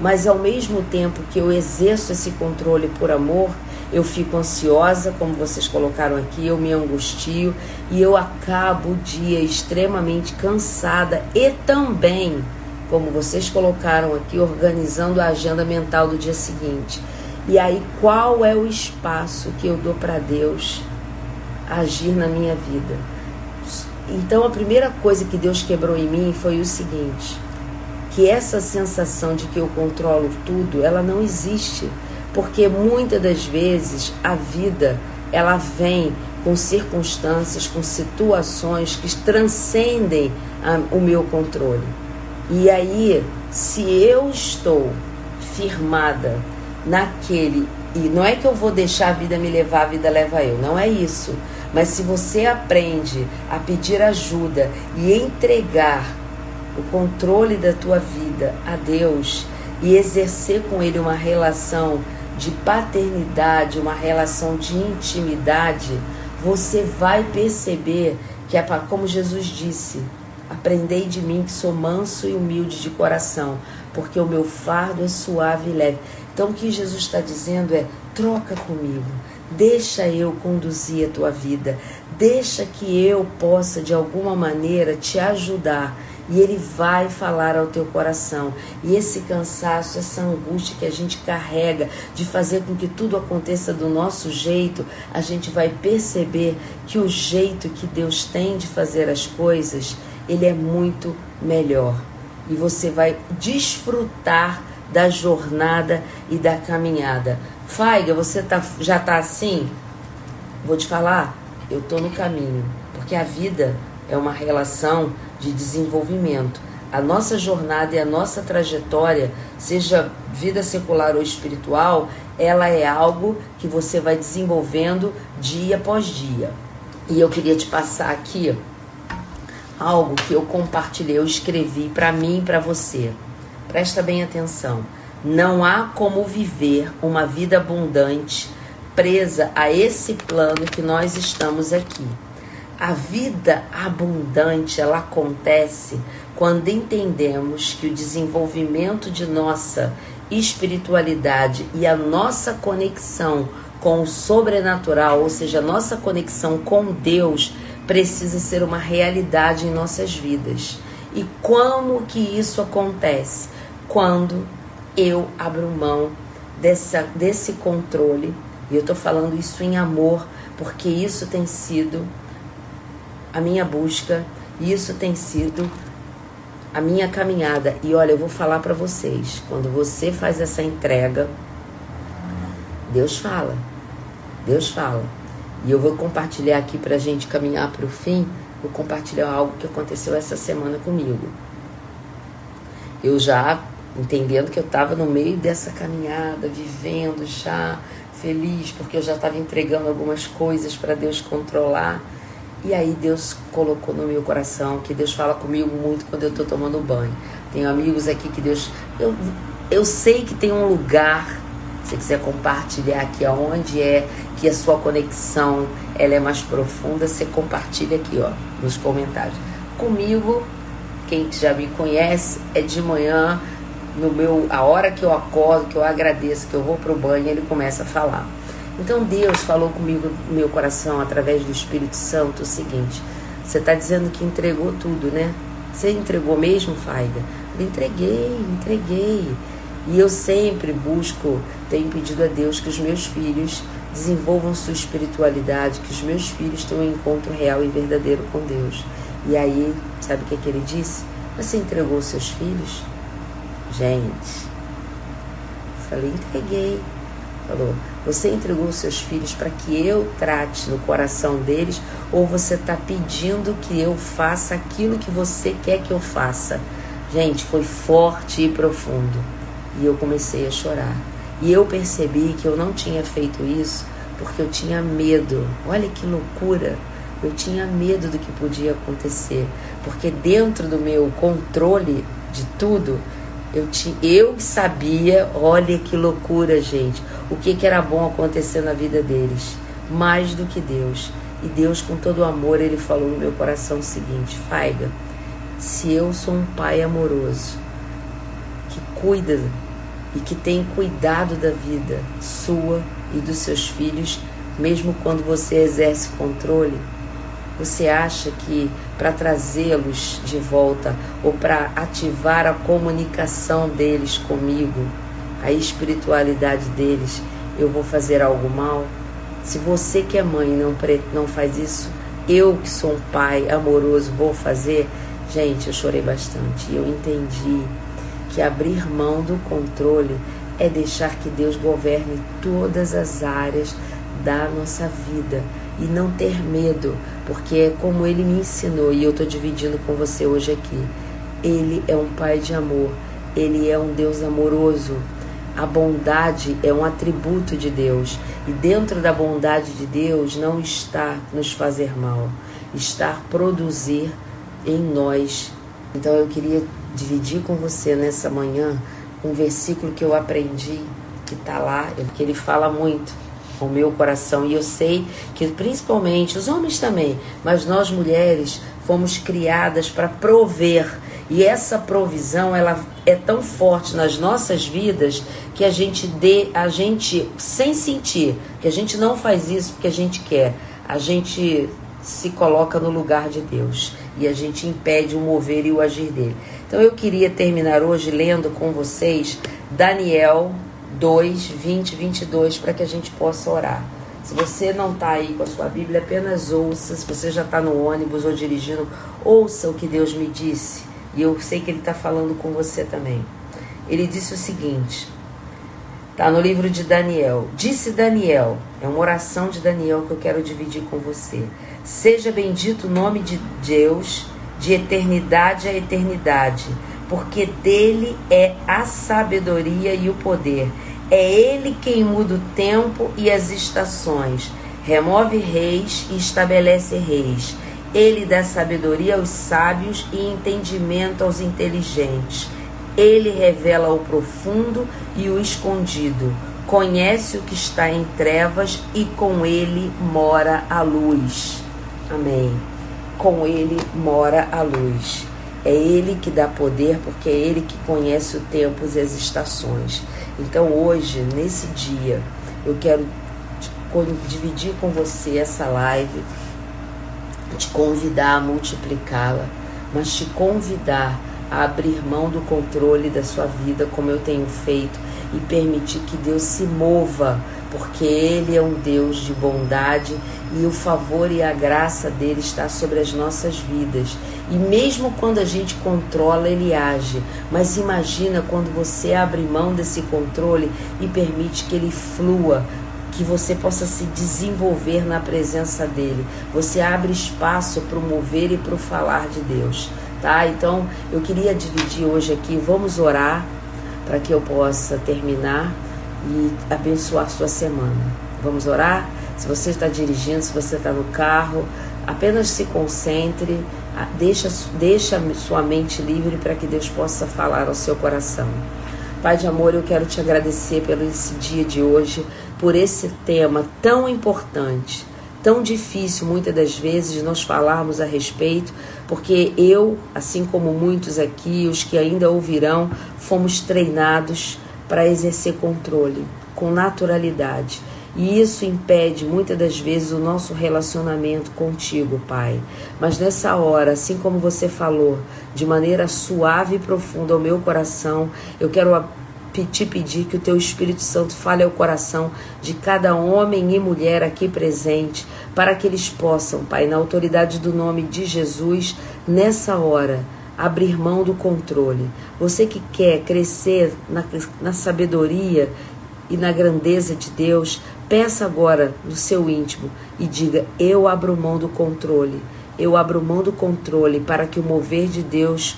Mas ao mesmo tempo que eu exerço esse controle por amor, eu fico ansiosa, como vocês colocaram aqui, eu me angustio e eu acabo o dia extremamente cansada e também, como vocês colocaram aqui, organizando a agenda mental do dia seguinte. E aí, qual é o espaço que eu dou para Deus agir na minha vida? Então, a primeira coisa que Deus quebrou em mim foi o seguinte: que essa sensação de que eu controlo tudo, ela não existe porque muitas das vezes a vida ela vem com circunstâncias, com situações que transcendem a, o meu controle. E aí, se eu estou firmada naquele, e não é que eu vou deixar a vida me levar, a vida leva eu, não é isso. Mas se você aprende a pedir ajuda e entregar o controle da tua vida a Deus e exercer com Ele uma relação de paternidade, uma relação de intimidade, você vai perceber que é como Jesus disse: Aprendei de mim que sou manso e humilde de coração, porque o meu fardo é suave e leve. Então o que Jesus está dizendo é: troca comigo, deixa eu conduzir a tua vida, deixa que eu possa de alguma maneira te ajudar e ele vai falar ao teu coração. E esse cansaço, essa angústia que a gente carrega de fazer com que tudo aconteça do nosso jeito, a gente vai perceber que o jeito que Deus tem de fazer as coisas, ele é muito melhor. E você vai desfrutar da jornada e da caminhada. Faiga, você tá, já está assim? Vou te falar, eu estou no caminho, porque a vida é uma relação de desenvolvimento. A nossa jornada e a nossa trajetória, seja vida secular ou espiritual, ela é algo que você vai desenvolvendo dia após dia. E eu queria te passar aqui algo que eu compartilhei, eu escrevi para mim e para você. Presta bem atenção. Não há como viver uma vida abundante presa a esse plano que nós estamos aqui. A vida abundante ela acontece quando entendemos que o desenvolvimento de nossa espiritualidade e a nossa conexão com o sobrenatural, ou seja, a nossa conexão com Deus, precisa ser uma realidade em nossas vidas. E como que isso acontece? Quando eu abro mão dessa, desse controle, e eu estou falando isso em amor, porque isso tem sido a minha busca, isso tem sido a minha caminhada. E olha, eu vou falar para vocês, quando você faz essa entrega, Deus fala. Deus fala. E eu vou compartilhar aqui para a gente caminhar para o fim, vou compartilhar algo que aconteceu essa semana comigo. Eu já entendendo que eu estava no meio dessa caminhada, vivendo já feliz, porque eu já estava entregando algumas coisas para Deus controlar. E aí Deus colocou no meu coração que Deus fala comigo muito quando eu estou tomando banho. Tenho amigos aqui que Deus. Eu, eu sei que tem um lugar, se quiser compartilhar aqui aonde é que a sua conexão ela é mais profunda, você compartilha aqui, ó, nos comentários. Comigo, quem já me conhece, é de manhã, no meu, a hora que eu acordo, que eu agradeço, que eu vou pro banho, ele começa a falar. Então Deus falou comigo no meu coração através do Espírito Santo o seguinte: você está dizendo que entregou tudo, né? Você entregou mesmo, Faiga? Eu entreguei, entreguei. E eu sempre busco, tenho pedido a Deus que os meus filhos desenvolvam sua espiritualidade, que os meus filhos tenham um encontro real e verdadeiro com Deus. E aí, sabe o que, é que ele disse? Você entregou seus filhos? Gente, falei, entreguei. Falou, você entregou seus filhos para que eu trate no coração deles ou você está pedindo que eu faça aquilo que você quer que eu faça? Gente, foi forte e profundo. E eu comecei a chorar. E eu percebi que eu não tinha feito isso porque eu tinha medo. Olha que loucura! eu tinha medo do que podia acontecer, porque dentro do meu controle de tudo, eu, te, eu sabia, olha que loucura, gente, o que, que era bom acontecer na vida deles, mais do que Deus. E Deus, com todo o amor, ele falou no meu coração o seguinte: Faiga, se eu sou um pai amoroso, que cuida e que tem cuidado da vida sua e dos seus filhos, mesmo quando você exerce controle, você acha que para trazê-los de volta ou para ativar a comunicação deles comigo, a espiritualidade deles, eu vou fazer algo mal? Se você que é mãe não, não faz isso, eu que sou um pai amoroso vou fazer? Gente, eu chorei bastante. Eu entendi que abrir mão do controle é deixar que Deus governe todas as áreas da nossa vida e não ter medo, porque é como ele me ensinou e eu estou dividindo com você hoje aqui. Ele é um pai de amor, ele é um Deus amoroso. A bondade é um atributo de Deus e dentro da bondade de Deus não está nos fazer mal, está produzir em nós. Então eu queria dividir com você nessa manhã um versículo que eu aprendi, que está lá, que ele fala muito o meu coração. E eu sei que principalmente os homens também, mas nós mulheres fomos criadas para prover. E essa provisão, ela é tão forte nas nossas vidas que a gente dê, a gente sem sentir, que a gente não faz isso porque a gente quer. A gente se coloca no lugar de Deus e a gente impede o mover e o agir dele. Então eu queria terminar hoje lendo com vocês Daniel 2, 20, 22, para que a gente possa orar. Se você não está aí com a sua Bíblia, apenas ouça. Se você já está no ônibus ou dirigindo, ouça o que Deus me disse. E eu sei que Ele está falando com você também. Ele disse o seguinte: está no livro de Daniel. Disse Daniel, é uma oração de Daniel que eu quero dividir com você. Seja bendito o nome de Deus, de eternidade a eternidade porque dele é a sabedoria e o poder. É ele quem muda o tempo e as estações, remove reis e estabelece reis. Ele dá sabedoria aos sábios e entendimento aos inteligentes. Ele revela o profundo e o escondido. Conhece o que está em trevas e com ele mora a luz. Amém. Com ele mora a luz. É Ele que dá poder, porque é Ele que conhece o tempo e as estações. Então hoje, nesse dia, eu quero dividir com você essa live, te convidar a multiplicá-la, mas te convidar a abrir mão do controle da sua vida, como eu tenho feito, e permitir que Deus se mova porque Ele é um Deus de bondade e o favor e a graça dele está sobre as nossas vidas. E mesmo quando a gente controla, ele age. Mas imagina quando você abre mão desse controle e permite que ele flua, que você possa se desenvolver na presença dele. Você abre espaço para o mover e para o falar de Deus, tá? Então, eu queria dividir hoje aqui, vamos orar para que eu possa terminar e abençoar sua semana. Vamos orar? Se você está dirigindo, se você está no carro, apenas se concentre, deixa, deixa sua mente livre para que Deus possa falar ao seu coração. Pai de amor, eu quero te agradecer pelo esse dia de hoje, por esse tema tão importante, tão difícil muitas das vezes nós falarmos a respeito, porque eu, assim como muitos aqui, os que ainda ouvirão, fomos treinados para exercer controle com naturalidade. E isso impede muitas das vezes o nosso relacionamento contigo, Pai. Mas nessa hora, assim como você falou, de maneira suave e profunda ao meu coração, eu quero te pedir que o teu Espírito Santo fale ao coração de cada homem e mulher aqui presente, para que eles possam, Pai, na autoridade do nome de Jesus, nessa hora, abrir mão do controle. Você que quer crescer na, na sabedoria e na grandeza de Deus, peça agora no seu íntimo e diga: Eu abro mão do controle. Eu abro mão do controle para que o mover de Deus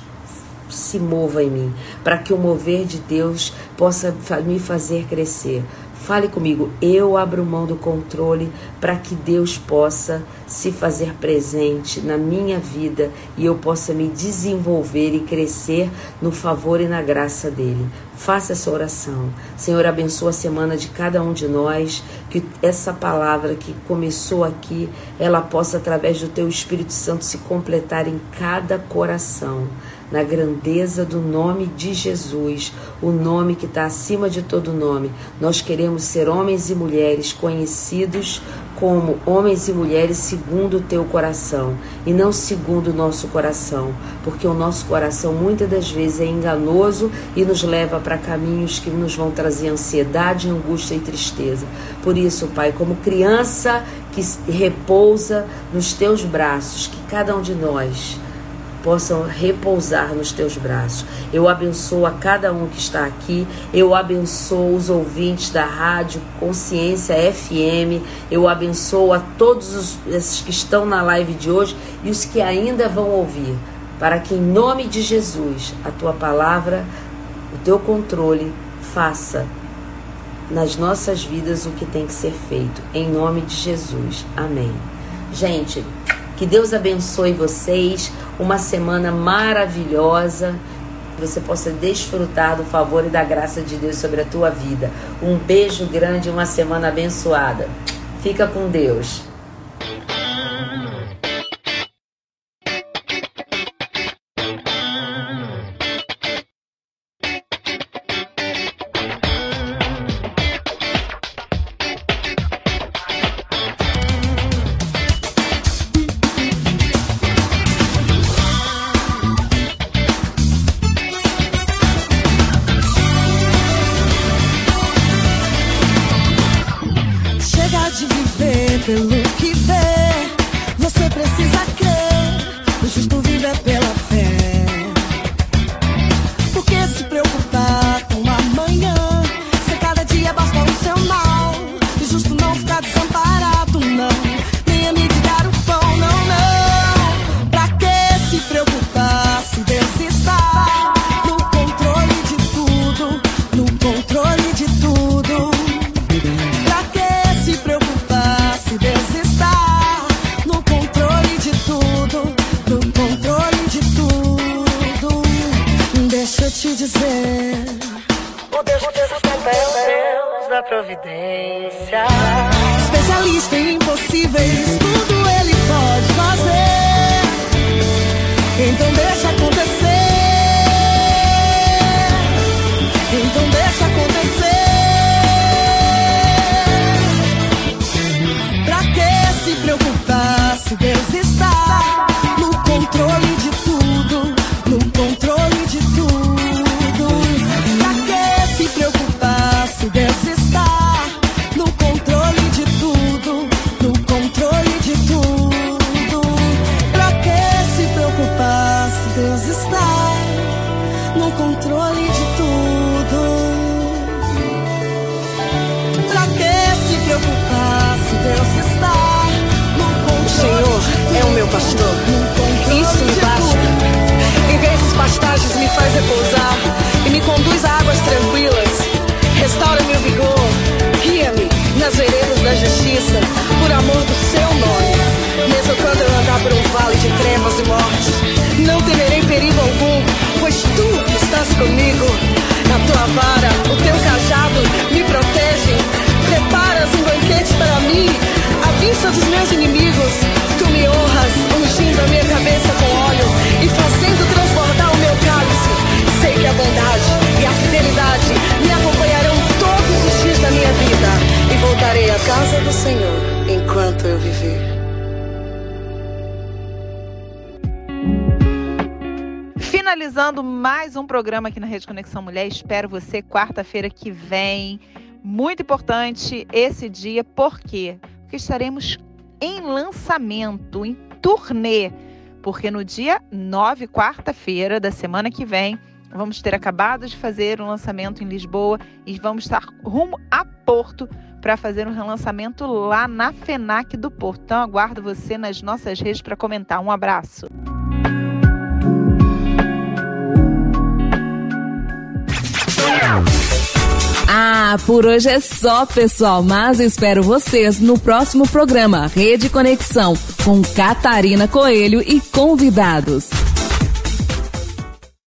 se mova em mim, para que o mover de Deus possa me fazer crescer. Fale comigo, eu abro mão do controle para que Deus possa se fazer presente na minha vida e eu possa me desenvolver e crescer no favor e na graça dele. Faça essa oração. Senhor, abençoa a semana de cada um de nós, que essa palavra que começou aqui, ela possa através do teu Espírito Santo se completar em cada coração na grandeza do nome de Jesus, o nome que está acima de todo nome. Nós queremos ser homens e mulheres conhecidos como homens e mulheres segundo o teu coração e não segundo o nosso coração, porque o nosso coração muitas das vezes é enganoso e nos leva para caminhos que nos vão trazer ansiedade, angústia e tristeza. Por isso, Pai, como criança que repousa nos teus braços, que cada um de nós possam repousar nos teus braços. Eu abençoo a cada um que está aqui, eu abençoo os ouvintes da rádio Consciência FM, eu abençoo a todos os, esses que estão na live de hoje e os que ainda vão ouvir, para que em nome de Jesus a tua palavra, o teu controle faça nas nossas vidas o que tem que ser feito. Em nome de Jesus. Amém. Gente, que Deus abençoe vocês, uma semana maravilhosa. Que você possa desfrutar do favor e da graça de Deus sobre a tua vida. Um beijo grande, uma semana abençoada. Fica com Deus.
Programa Rede Conexão Mulher. Espero você quarta-feira que vem. Muito importante esse dia, por quê? Porque estaremos em lançamento, em turnê. Porque no dia 9, quarta-feira da semana que vem, vamos ter acabado de fazer um lançamento em Lisboa e vamos estar rumo a Porto para fazer um relançamento lá na FENAC do Porto. Então aguardo você nas nossas redes para comentar. Um abraço.
Ah, por hoje é só, pessoal, mas espero vocês no próximo programa Rede Conexão com Catarina Coelho e convidados.